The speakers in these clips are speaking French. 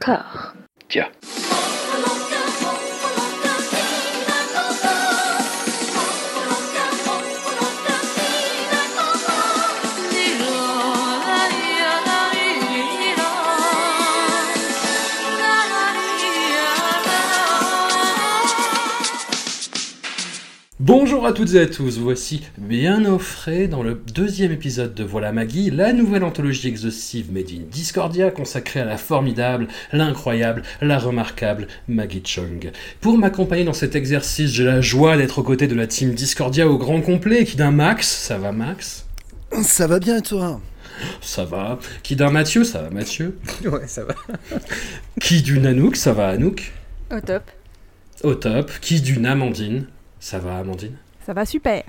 corps. Tiens. Bonjour à toutes et à tous, voici bien au frais dans le deuxième épisode de Voilà Maggie, la nouvelle anthologie exhaustive made in Discordia consacrée à la formidable, l'incroyable, la remarquable Maggie Chung. Pour m'accompagner dans cet exercice, j'ai la joie d'être aux côtés de la team Discordia au grand complet, qui d'un Max, ça va Max? Ça va bien et toi? Ça va. Qui d'un Mathieu, ça va Mathieu? Ouais, ça va. Qui d'une Anouk, ça va Anouk? Au top. Au top. Qui d'une Amandine? Ça va, Amandine? Ça va super.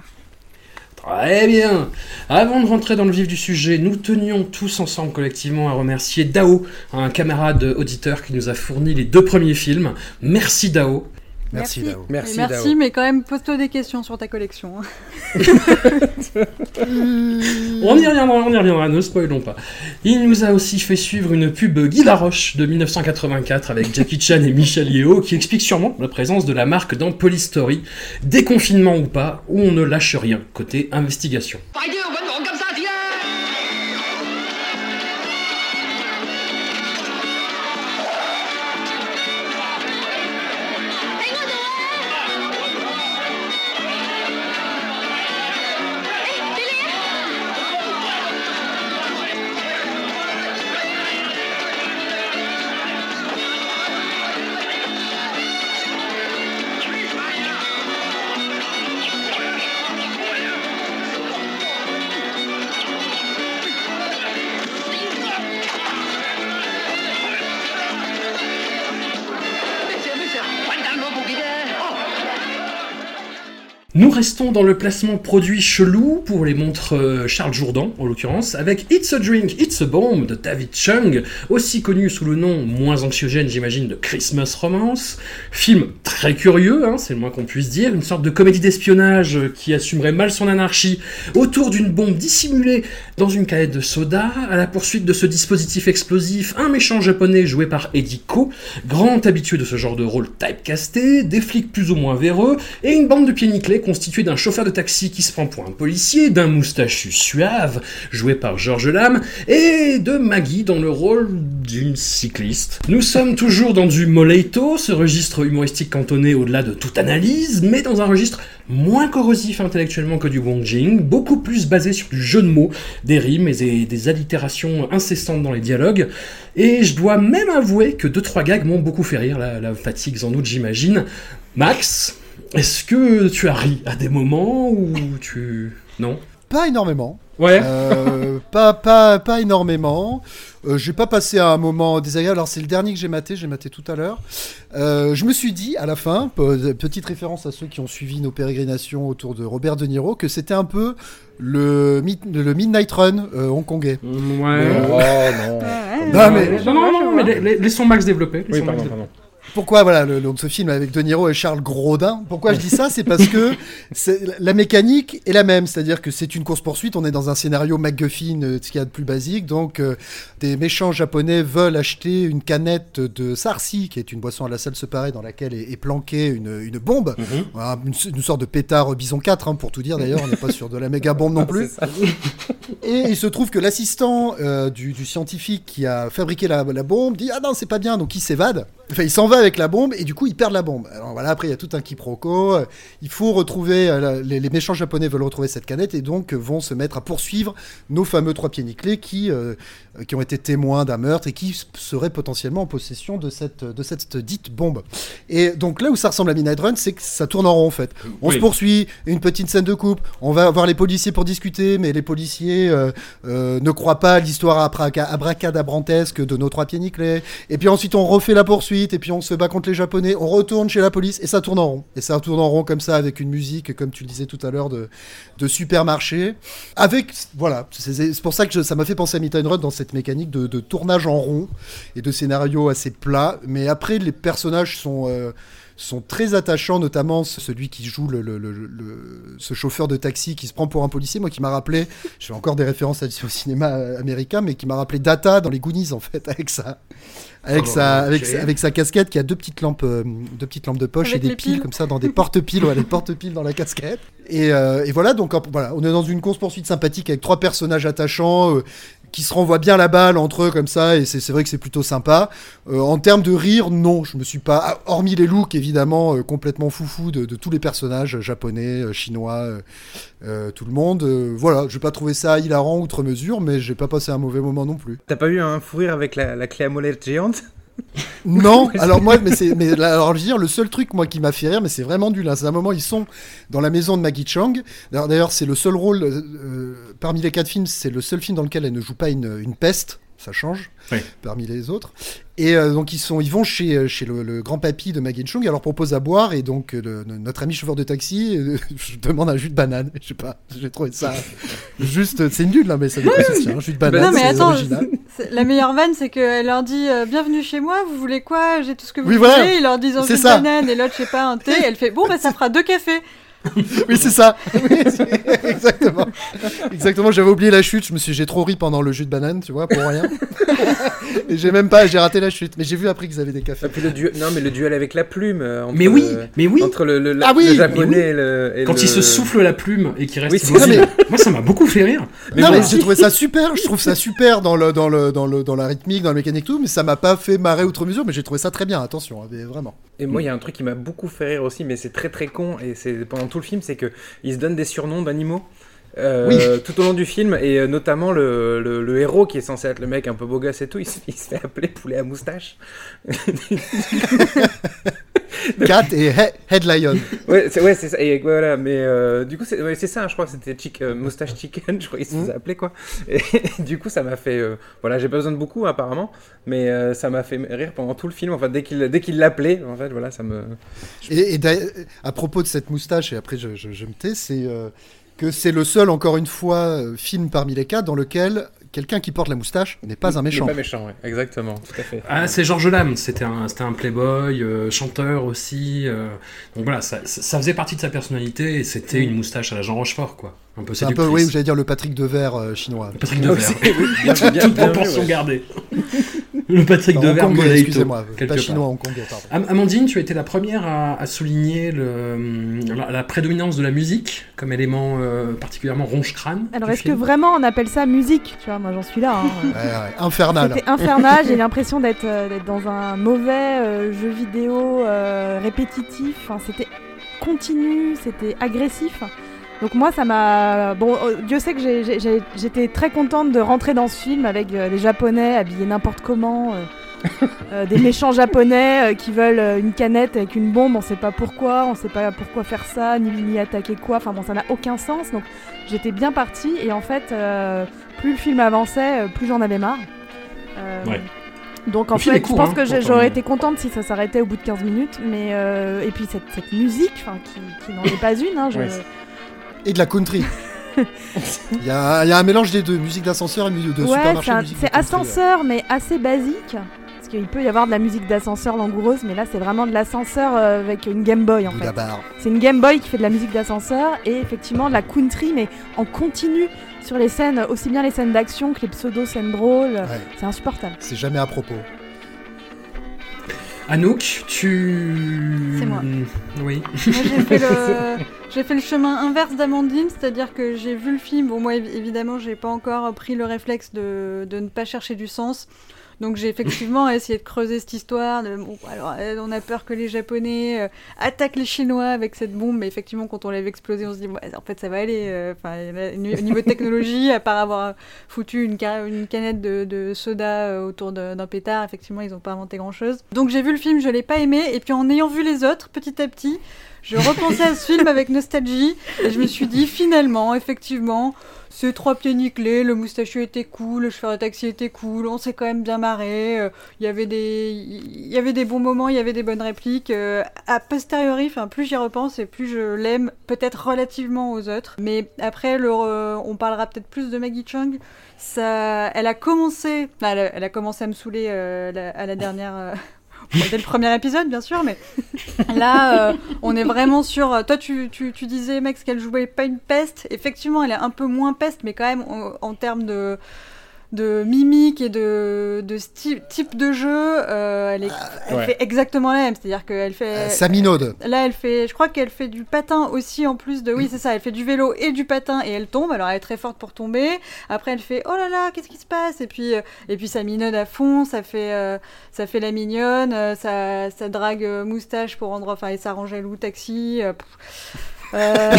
Très bien. Avant de rentrer dans le vif du sujet, nous tenions tous ensemble collectivement à remercier Dao, un camarade auditeur qui nous a fourni les deux premiers films. Merci Dao. Merci, Dao. Merci, Mais merci, Dao. mais quand même, pose-toi des questions sur ta collection. On y reviendra, on y reviendra, ne spoilons pas. Il nous a aussi fait suivre une pub Guy Laroche de 1984 avec Jackie Chan et Michel Yeo qui explique sûrement la présence de la marque dans Police Story, déconfinement ou pas, où on ne lâche rien côté investigation. Restons dans le placement produit chelou pour les montres euh, Charles Jourdan, en l'occurrence, avec It's a Drink, It's a Bomb de David Chung, aussi connu sous le nom moins anxiogène, j'imagine, de Christmas Romance. Film très curieux, hein, c'est le moins qu'on puisse dire, une sorte de comédie d'espionnage euh, qui assumerait mal son anarchie autour d'une bombe dissimulée dans une canette de soda, à la poursuite de ce dispositif explosif, un méchant japonais joué par Eddie Ko, grand habitué de ce genre de rôle typecasté, des flics plus ou moins véreux, et une bande de pieds nickelés constituée d'un chauffeur de taxi qui se prend pour un policier, d'un moustachu suave, joué par Georges Lame, et de Maggie dans le rôle d'une cycliste. Nous sommes toujours dans du Moleito, ce registre humoristique cantonné au-delà de toute analyse, mais dans un registre moins corrosif intellectuellement que du Wong Jing, beaucoup plus basé sur du jeu de mots, des rimes et des, des allitérations incessantes dans les dialogues. Et je dois même avouer que deux trois gags m'ont beaucoup fait rire, la, la fatigue sans doute j'imagine. Max, est-ce que tu as ri à des moments ou tu... Non? Pas énormément. Ouais Euh, pas, pas, pas énormément. Euh, j'ai pas passé un moment désagréable. Alors, c'est le dernier que j'ai maté, j'ai maté tout à l'heure. Euh, je me suis dit, à la fin, pe- petite référence à ceux qui ont suivi nos pérégrinations autour de Robert De Niro, que c'était un peu le, le Midnight Run euh, hongkongais. Ouais. Oh non. Ouais, Non, mais- Non, non, mais laissons Max développer. Oui, laissons pardon, Max pardon. Pourquoi voilà le, donc ce film avec De Niro et Charles Grodin Pourquoi je dis ça C'est parce que la mécanique est la même, c'est-à-dire que c'est une course poursuite. On est dans un scénario MacGuffin, euh, ce qu'il y a de plus basique. Donc euh, des méchants japonais veulent acheter une canette de Sarsi, qui est une boisson à la salle séparée dans laquelle est, est planquée une, une bombe, Mhm. Voilà, une, une sorte de pétard bison 4 hein, pour tout dire. D'ailleurs, on n'est pas sur de la méga bombe non plus. Et il se trouve que l'assistant euh, du, du scientifique qui a fabriqué la, la bombe dit Ah non, c'est pas bien, donc il s'évade. Enfin, il s'en va avec la bombe et du coup, il perd la bombe. Alors voilà, après, il y a tout un quiproquo. Euh, Il faut retrouver, euh, les, méchants japonais veulent retrouver cette canette et donc euh, vont se mettre à poursuivre nos fameux trois pieds nickelés qui, qui ont été témoins d'un meurtre et qui seraient potentiellement en possession de cette, de cette dite bombe. Et donc là où ça ressemble à Midnight Run, c'est que ça tourne en rond en fait. On Oui. se poursuit, une petite scène de coupe, on va voir les policiers pour discuter, mais les policiers euh, euh, ne croient pas à l'histoire abraca- abracadabrantesque de nos trois pieds nickelés. Et puis ensuite on refait la poursuite, et puis on se bat contre les japonais, on retourne chez la police, et ça tourne en rond. Et ça tourne en rond comme ça, avec une musique, comme tu le disais tout à l'heure, de, de supermarché. Avec, voilà, c'est c'est pour ça que je- ça m'a fait penser à Midnight Run dans cette mécanique de, tournage en rond et de scénario assez plat. Mais après, les personnages sont... euh, sont très attachants, notamment celui qui joue le, ce chauffeur de taxi qui se prend pour un policier, moi qui m'a rappelé, je fais encore des références à- au cinéma américain, mais qui m'a rappelé Data dans les Goonies en fait, avec sa, avec Oh, sa, avec, sa- avec sa casquette qui a deux petites lampes, euh, deux petites lampes de poche Avec et des les piles piles. comme ça dans des porte-piles, ouais, des porte-piles dans la casquette. Et, euh, et voilà, donc voilà, on est dans une course poursuite sympathique avec trois personnages attachants. euh, qui se renvoient bien la balle entre eux comme ça et c'est vrai que c'est plutôt sympa. Euh, en termes de rire, non, je me suis pas, ah, hormis les looks évidemment euh, complètement foufou de, de tous les personnages japonais, euh, chinois, euh, euh, tout le monde. euh, voilà, j'ai pas trouvé ça hilarant outre mesure, mais j'ai pas passé un mauvais moment non plus. T'as pas eu un fou rire avec la, la clé à molette géante? Non, alors moi, mais c'est, mais alors je veux dire, le seul truc moi qui m'a fait rire, mais c'est vraiment du là. C'est un moment ils sont dans la maison de Maggie Chang. D'ailleurs, c'est le seul rôle euh, euh, parmi les quatre films, c'est le seul film dans lequel elle ne joue pas une peste. Ça change Oui. parmi les autres. Et euh, donc ils sont, ils vont chez euh, chez le, le grand papy de Maggie Chung. Elle leur propose à boire et donc euh, le- notre ami chauffeur de taxi, euh, je demande un jus de banane. Je sais pas, j'ai trouvé ça juste, c'est nul là, mais ça dépend aussi. Un jus de banane, non, mais attends, la meilleure vanne, c'est qu'elle leur dit euh, Bienvenue chez moi, vous voulez quoi? J'ai tout ce que vous Oui, voulez. voilà. Ils leur disent un jus de banane et l'autre, je sais pas, un thé. Elle fait Bon, bah ça fera deux cafés. Oui, c'est ça. Oui, exactement. Exactement. J'avais oublié la chute. Je me suis, j'ai trop ri pendant le jus de banane, tu vois, pour rien. Et j'ai même pas, j'ai raté la chute. Mais j'ai vu après qu'ils avaient des Et cafés. puis le duel, non mais le duel avec la plume. euh, entre Mais oui, mais oui. Entre le, le- Ah oui, le mais japonais oui. et le. et Quand le- il se souffle la plume et qu'il reste Oui, Moi, ça m'a beaucoup fait rire. Mais non, mais j'ai trouvé ça super. Je trouve ça super dans le, dans le, dans le, dans la rythmique, dans la mécanique, tout. Mais ça m'a pas fait marrer outre mesure. Mais j'ai trouvé ça très bien. Attention, hein, mais vraiment. Et moi, il y a un truc qui m'a beaucoup fait rire aussi, mais c'est très très con, et c'est pendant tout le film, c'est que ils se donnent des surnoms d'animaux. Euh, tout au long du film et euh, notamment le, le- le héros qui est censé être le mec un peu beau gosse et tout il se, il se fait appeler poulet à moustache Cat et He- Head Lion. ouais c'est ouais, ça et voilà mais euh, du coup c'est ouais, ça je crois que c'était chick, moustache chicken je crois qu'il se Mhm. faisait appeler quoi et du coup ça m'a fait voilà j'ai pas besoin de beaucoup apparemment mais ça m'a fait rire pendant tout le film enfin dès qu'il qu'il l'appelait en fait voilà ça me Et, et d'ailleurs, à propos de cette moustache, et après je, je- je me tais, c'est que c'est le seul, encore une fois, euh, film parmi les quatre dans lequel quelqu'un qui porte la moustache n'est pas un méchant. pas méchant ouais exactement tout à fait Ah, c'est Georges Lame, c'était un, playboy, euh, chanteur aussi. euh, donc voilà, ça, faisait partie de sa personnalité et c'était une moustache à la Jean Rochefort, quoi. Un peu C'est un peu, oui, j'allais dire le Patrick Devers euh, chinois. Patrick Ah, Devers. Toute proportion gardée. Le Patrick Enfin, Devers hongkongais, excusez-moi, quelque pas part. chinois, hongkongais, pardon. Am- Amandine, tu as été la première à, à souligner le, la, la prédominance de la musique comme élément euh, particulièrement ronge-crâne. Alors, du est-ce que vraiment on appelle ça musique Tu vois, moi j'en suis là. hein. Ouais, ouais, infernal. C'était infernal, j'ai l'impression d'être euh, d'être dans un mauvais euh, jeu vidéo euh, répétitif. Enfin, c'était continu, c'était agressif. Donc moi, ça m'a... Bon, euh, Dieu sait que j'étais très contente de rentrer dans ce film avec euh, des Japonais habillés n'importe comment, euh, euh, des méchants Japonais euh, qui veulent euh, une canette avec une bombe, on sait pas pourquoi, on sait pas pourquoi faire ça, ni, ni attaquer quoi, enfin bon, ça n'a aucun sens. Donc j'étais bien partie et en fait, plus le film avançait, plus j'en avais marre. Ouais. Donc en Le fait, court, je pense hein, que j'aurais été contente si ça s'arrêtait au bout de 15 minutes, mais et puis cette, cette musique, enfin qui, qui n'en est pas une, hein, je- Ouais, Et de la country. Il y, a, il y a un mélange des deux, musique d'ascenseur et musique de ouais, supermarché. c'est ouais. ascenseur, mais assez basique. Parce qu'il peut y avoir de la musique d'ascenseur langoureuse, mais là c'est vraiment de l'ascenseur euh, avec une Game Boy en fait. C'est une Game Boy qui fait de la musique d'ascenseur et effectivement de la country, mais en continu sur les scènes, aussi bien les scènes d'action que les pseudo-scènes drôles. Ouais, C'est insupportable. c'est jamais à propos. Anouk, tu. C'est moi. Oui. J'ai fait, le... j'ai fait le chemin inverse d'Amandine, c'est-à-dire que j'ai vu le film. Bon, moi, évi- évidemment, j'ai pas encore pris le réflexe de, de ne pas chercher du sens. Donc, j'ai effectivement essayé de creuser cette histoire. De, bon, alors, euh, on a peur que les Japonais euh, attaquent les Chinois avec cette bombe, mais effectivement, quand on l'avait explosé, on se dit, en fait, ça va aller. euh, Enfin, au niveau technologie, à part avoir foutu une, une canette de, de soda autour de- d'un pétard, effectivement, ils n'ont pas inventé grand-chose. Donc, j'ai vu le film, je l'ai pas aimé, et puis en ayant vu les autres, petit à petit, je repensais à ce film avec nostalgie et je me suis dit finalement, effectivement, ces trois pieds nickelés, le moustachu était cool, le chauffeur de taxi était cool, on s'est quand même bien marré, euh, il y avait des il y avait des bons moments, il y avait des bonnes répliques. euh, a posteriori, enfin plus j'y repense et plus je l'aime, peut-être relativement aux autres. Mais après, le, re- on parlera peut-être plus de Maggie Chung. Ça, elle a commencé, elle a, commencé à me saouler euh, la- à la dernière. Euh, dès le premier épisode, bien sûr, mais là, euh, on est vraiment sur. Toi, tu, tu, disais, Max, qu'elle jouait pas une peste. Effectivement, elle est un peu moins peste, mais quand même, en termes de de mimique et de, de type de jeu, euh, elle, est, ah, elle fait exactement la même. C'est-à-dire qu'elle fait. Euh, Saminode. Là, elle fait. Je crois qu'elle fait du patin aussi en plus de. Oui, c'est ça. Elle fait du vélo et du patin et elle tombe. Alors, elle est très forte pour tomber. Après, elle fait Oh là là, qu'est-ce qui se passe? Et puis, euh, et puis ça minode à fond. Ça fait, euh, ça fait la mignonne. ça, ça drague moustache pour rendre. Enfin, et ça range loup taxi. Euh,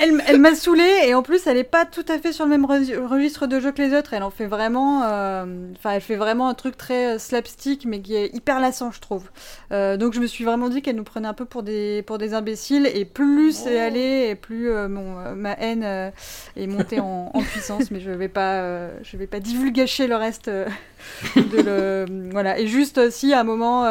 elle, elle m'a saoulée et en plus elle est pas tout à fait sur le même registre de jeu que les autres. Elle en fait vraiment, euh, enfin elle fait vraiment un truc très euh, slapstick mais qui est hyper lassant je trouve. donc je me suis vraiment dit qu'elle nous prenait un peu pour des pour des imbéciles et plus c'est oh. allé et plus mon, ma haine est montée en, en, puissance. Mais je vais pas je vais pas divulgacher le reste de le, voilà. Et juste aussi, à un moment,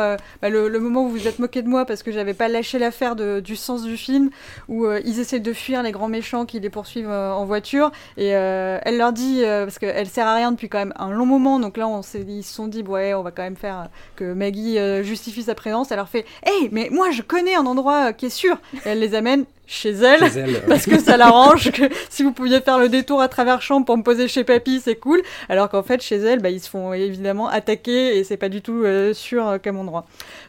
bah, le, moment où vous vous êtes moqué de moi parce que j'avais pas lâché l'affaire du sens du film, où ils essaient de fuir les grands méchants qui les poursuivent euh, en voiture, et elle leur dit, parce qu'elle sert à rien depuis quand même un long moment, donc là on ils se sont dit, ouais, on va quand même faire que Maggie justifie sa présence. Elle leur fait, hey, mais moi je connais un endroit qui est sûr. Et elle les amène chez elle, parce que ça l'arrange que si vous pouviez faire le détour à travers chambre pour me poser chez papy, c'est cool. Alors qu'en fait, chez elle, bah, ils se font évidemment attaquer et c'est pas du tout euh, sûr euh, comme endroit.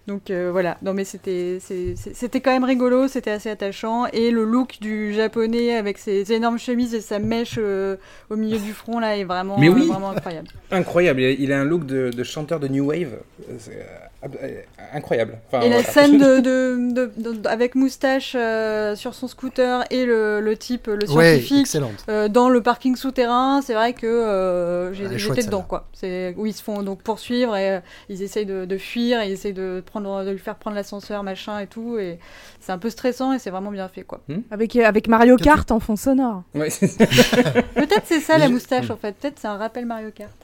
Donc euh, voilà, non mais c'était c'était quand même rigolo, c'était assez attachant et le look du japonais avec ses énormes chemises et sa mèche au milieu du front là est vraiment, vraiment incroyable. Incroyable, il a un look de, de chanteur de new wave. Euh, incroyable. et la scène de, avec moustache euh, sur son scooter et le, le type, le scientifique, euh, dans le parking souterrain, c'est vrai que j'étais dedans. Quoi. Où ils se font donc poursuivre et ils essayent de, fuir, ils essayent de, prendre, de lui faire prendre l'ascenseur, machin et tout. Et c'est un peu stressant et c'est vraiment bien fait. Quoi. Hmm avec, avec Mario Kart en fond sonore. Peut-être c'est ça la moustache en fait. Peut-être c'est un rappel Mario Kart.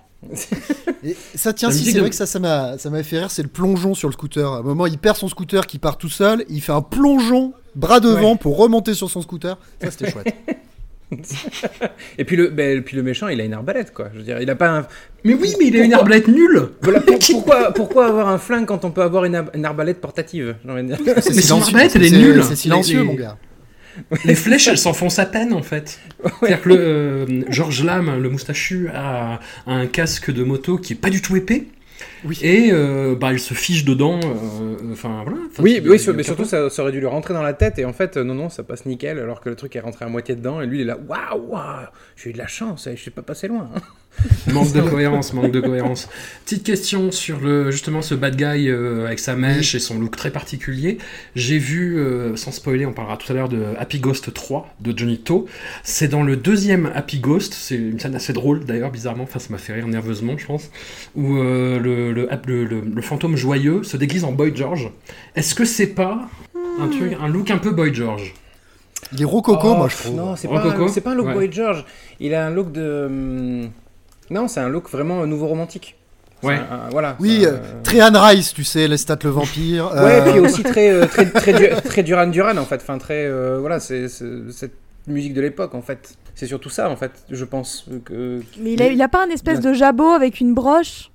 Et ça tient, si c'est vrai que ça, ça m'a, ça m'a fait rire, c'est le plongeon sur le scooter. À un moment, il perd son scooter qui part tout seul, il fait un plongeon bras devant pour remonter sur son scooter. Ça, c'était chouette. et puis le, ben, puis le méchant, il a une arbalète, quoi. Je veux dire, il a pas un. Mais oui, mais il a une arbalète nulle. pourquoi, pourquoi avoir un flingue quand on peut avoir une, arbalète portative Mais son arbalète, elle est nulle. C'est silencieux, mon gars. Les flèches, elles s'enfoncent à peine en fait. C'est-à-dire que le, euh, George Lam, le moustachu, a, un casque de moto qui est pas du tout épais. Oui. Et euh, bah, il se fiche dedans. Euh, enfin voilà. oui, oui mais surtout ça, aurait dû lui rentrer dans la tête et en fait non non ça passe nickel alors que le truc est rentré à moitié dedans et lui il est là waouh waouh j'ai eu de la chance je suis pas passé loin. Hein. manque de cohérence, manque de cohérence. Petite question sur le justement ce bad guy euh, avec sa mèche et son look très particulier. J'ai vu, euh, sans spoiler, on parlera tout à l'heure de Happy Ghost 3 de Johnny To. C'est dans le deuxième Happy Ghost, c'est une scène assez drôle d'ailleurs, bizarrement, enfin ça m'a fait rire nerveusement, je pense, où euh, le, le, le, fantôme joyeux se déguise en Boy George. Est-ce que c'est pas un, truc, un look un peu Boy George? Il est rococo, moi je trouve. Non, c'est pas, pas, un look Boy George. Il a un look de. Non, c'est un look vraiment nouveau romantique. Ouais. voilà. Oui, euh, très Anne Rice, tu sais, Lestat le vampire. Ouais, et puis euh, aussi très, euh, très, très, Duran Duran, en fait. Enfin, très. voilà, c'est cette musique de l'époque, en fait. C'est surtout ça, en fait, je pense. Que... Mais il a, il a pas un espèce de jabot avec une broche?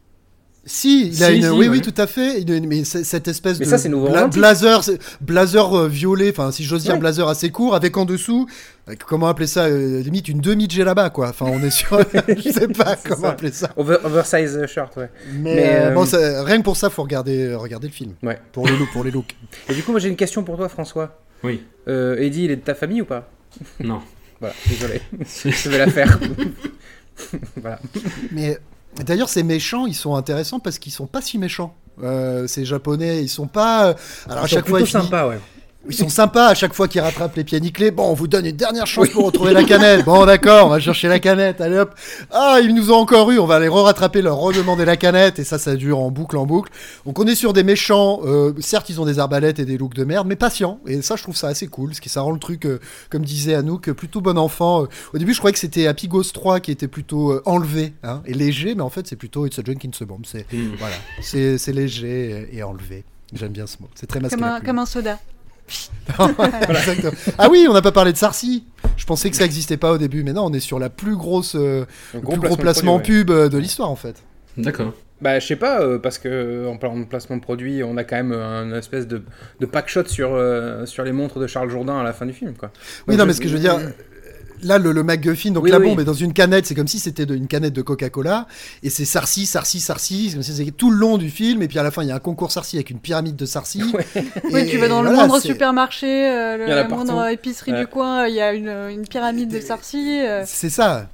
Si, il a une, oui, oui, tout à fait. mais cette espèce mais de ça, c'est nouveau blazer, blazer euh, violet, enfin, si j'ose dire, blazer assez court, avec en dessous, euh, comment appeler ça, euh, limite une demi là-bas, quoi. Enfin, on est sur, je sais pas comment appeler ça. oversize shirt, ouais. Mais, bon, rien que pour ça, faut regarder, regarder le film. Ouais. Pour les looks, pour les looks. Et du coup, moi, j'ai une question pour toi, François. Oui. Eddie, il est de ta famille ou pas? Non. voilà, désolé. je vais la faire. voilà. Mais D'ailleurs, ces méchants, ils sont intéressants parce qu'ils sont pas si méchants. Euh, ces japonais, ils sont pas. Euh, alors à chaque fois, ils sympas, ouais. Ils sont sympas à chaque fois qu'ils rattrapent les pieds nickelés. Bon, on vous donne une dernière chance pour retrouver la canette. Bon, d'accord, on va chercher la canette. Allez hop. Ah, ils nous ont encore eu. On va aller re-rattraper, leur redemander la canette. Et ça, ça dure en boucle, en boucle. Donc, on est sur des méchants. Euh, certes, ils ont des arbalètes et des looks de merde, mais patients. Et ça, je trouve ça assez cool. Ce qui ça rend le truc, euh, comme disait Anouk, plutôt bon enfant. au début, je croyais que c'était Happy Ghost 3 qui était plutôt euh, enlevé hein, et léger, mais en fait, c'est plutôt It's a Jenkins Bomb. C'est hmm. voilà, c'est léger et enlevé. J'aime bien ce mot. C'est très masculin. comme un soda. Ah oui, on n'a pas parlé de Sarcy. Je pensais que ça n'existait pas au début, mais non, on est sur la plus grosse, euh, le plus gros placement pub euh, de l'histoire en fait. D'accord. Bah, je sais pas, euh, parce que en parlant de placement de produit, on a quand même un espèce de, de pack shot sur, euh, sur les montres de Charles Jourdain à la fin du film, quoi. Oui, Donc, non, mais ce que je veux dire, là, le, le MacGuffin, donc Oui, la oui. bombe est dans une canette, c'est comme si c'était une canette de Coca-Cola, et c'est Sarcy, Sarcy, Sarcy, c'est comme si c'était tout le long du film, et puis à la fin, il y a un concours Sarcy avec une pyramide de Sarcy. Oui, Et- tu vas dans le voilà, moindre supermarché, euh, le- la moindre partout. épicerie Ouais. du coin, il y a une, une pyramide de Sarcy. euh. C'est ça.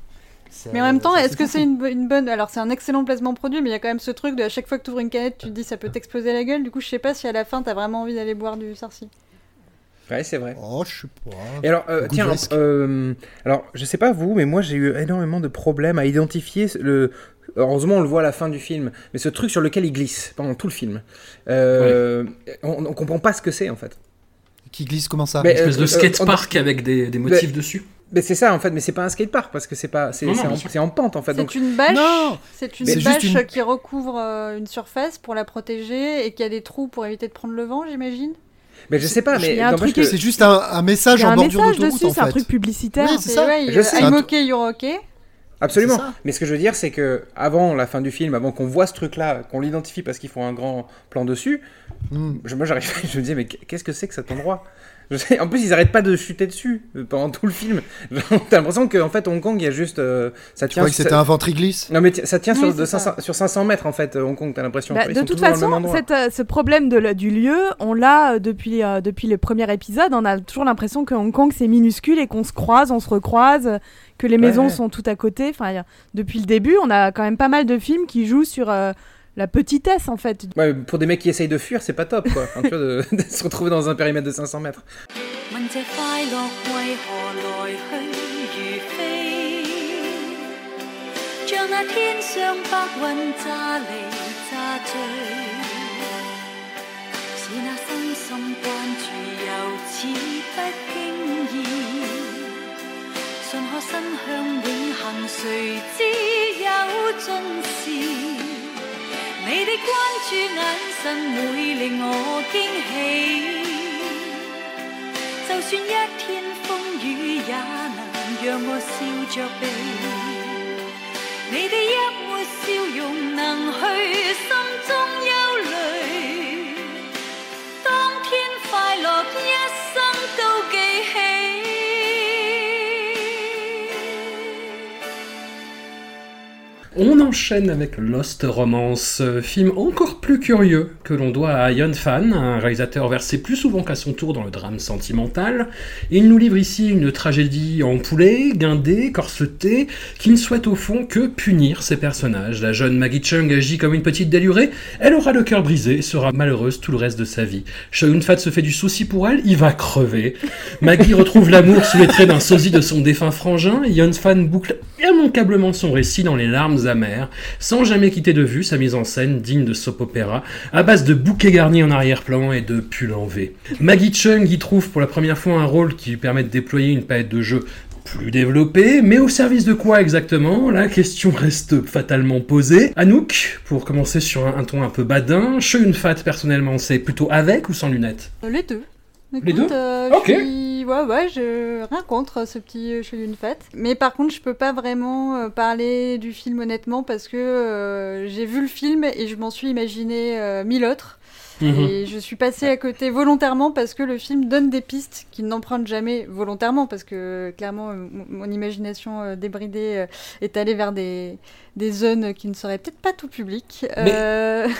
Mais en même temps, est-ce que c'est une, bo- une bonne. Alors, c'est un excellent placement produit, mais il y a quand même ce truc de à chaque fois que tu ouvres une canette, tu te dis ça peut t'exploser la gueule. Du coup, je sais pas si à la fin, t'as vraiment envie d'aller boire du Sarcy. Ouais, c'est vrai. Oh, je sais pas. Et alors, euh, tiens, euh, alors, je sais pas vous, mais moi j'ai eu énormément de problèmes à identifier le. Heureusement, on le voit à la fin du film, mais ce truc sur lequel il glisse pendant tout le film, euh, on, on comprend pas ce que c'est en fait. Qui glisse comment ça Mais, Une espèce euh, de euh, skatepark avec des, des motifs dessus. Mais c'est ça en fait, mais c'est pas un skatepark parce que c'est pas, c'est en, en pente en fait. Donc, C'est une bâche. Non C'est une bâche une- qui recouvre euh, une surface pour la protéger et qui a des trous pour éviter de prendre le vent, j'imagine? Mais je sais pas, mais que- C'est juste un, un message en un bordure message d'autoroute dessus, en c'est un fait. truc publicitaire. Oui, c'est ça. ouais, il- Je sais. I'm okay, you're okay. Absolument. Mais ce que je veux dire, c'est que avant la fin du film, avant qu'on voit ce truc-là, qu'on l'identifie parce qu'ils font un grand plan dessus, Hmm. je, moi j'arrive, je me disais mais qu'est-ce que c'est que cet endroit? En plus, ils arrêtent pas de chuter dessus euh, pendant tout le film. T'as l'impression qu'en fait Hong Kong, il y a juste euh, ça Tu tient. croyais que c'était un ventriglisse Non mais ça tient Oui, sur, c'est de ça. 500 sur 500 mètres en fait, euh, Hong Kong, t'as l'impression. Bah, de toute façon, cette, euh, ce problème de le- du lieu, on l'a depuis, euh, depuis le premier épisode. On a toujours l'impression que Hong Kong c'est minuscule et qu'on se croise, on se recroise, que les maisons sont tout à côté. Enfin, a- depuis le début, on a quand même pas mal de films qui jouent sur euh, la petitesse en fait. Ouais, pour des mecs qui essayent de fuir, c'est pas top quoi. Enfin, tu vois, de, de se retrouver dans un périmètre de 500 mètres. 你的关注眼神会令我惊喜。就算一天风雨也能让我笑着避，你的一抹笑容能去心中忧 On enchaîne avec Lost Romance, euh, film encore plus curieux que l'on doit à Ian Fan, un réalisateur versé plus souvent qu'à son tour dans le drame sentimental. Il nous livre ici une tragédie en poulet, guindée, corsetée, qui ne souhaite au fond que punir ses personnages. La jeune Maggie Chung agit comme une petite délurée, elle aura le cœur brisé et sera malheureuse tout le reste de sa vie. Shoyun Fat se fait du souci pour elle, il va crever. Maggie retrouve l'amour sous les traits d'un sosie de son défunt frangin, Ian Fan boucle immanquablement son récit dans les larmes sans jamais quitter de vue sa mise en scène digne de soap opéra, à base de bouquets garnis en arrière-plan et de pulls en V. Maggie Chung y trouve pour la première fois un rôle qui lui permet de déployer une palette de jeux plus développée, mais au service de quoi exactement? La question reste fatalement posée. Anouk, pour commencer sur un, un ton un peu badin, Fat personnellement c'est plutôt avec ou sans lunettes? Euh, Les deux. Les deux euh, Ok. Ouais, ouais, je... rien contre ce petit euh, chez d'une fête. Mais par contre, je peux pas vraiment euh, parler du film honnêtement parce que euh, j'ai vu le film et je m'en suis imaginé euh, mille autres. Mhm. Et je suis passée à côté volontairement parce que le film donne des pistes qu'il n'emprunte jamais volontairement parce que clairement mon, imagination euh, débridée euh, est allée vers des, des zones qui ne seraient peut-être pas tout public. Mais- Euh,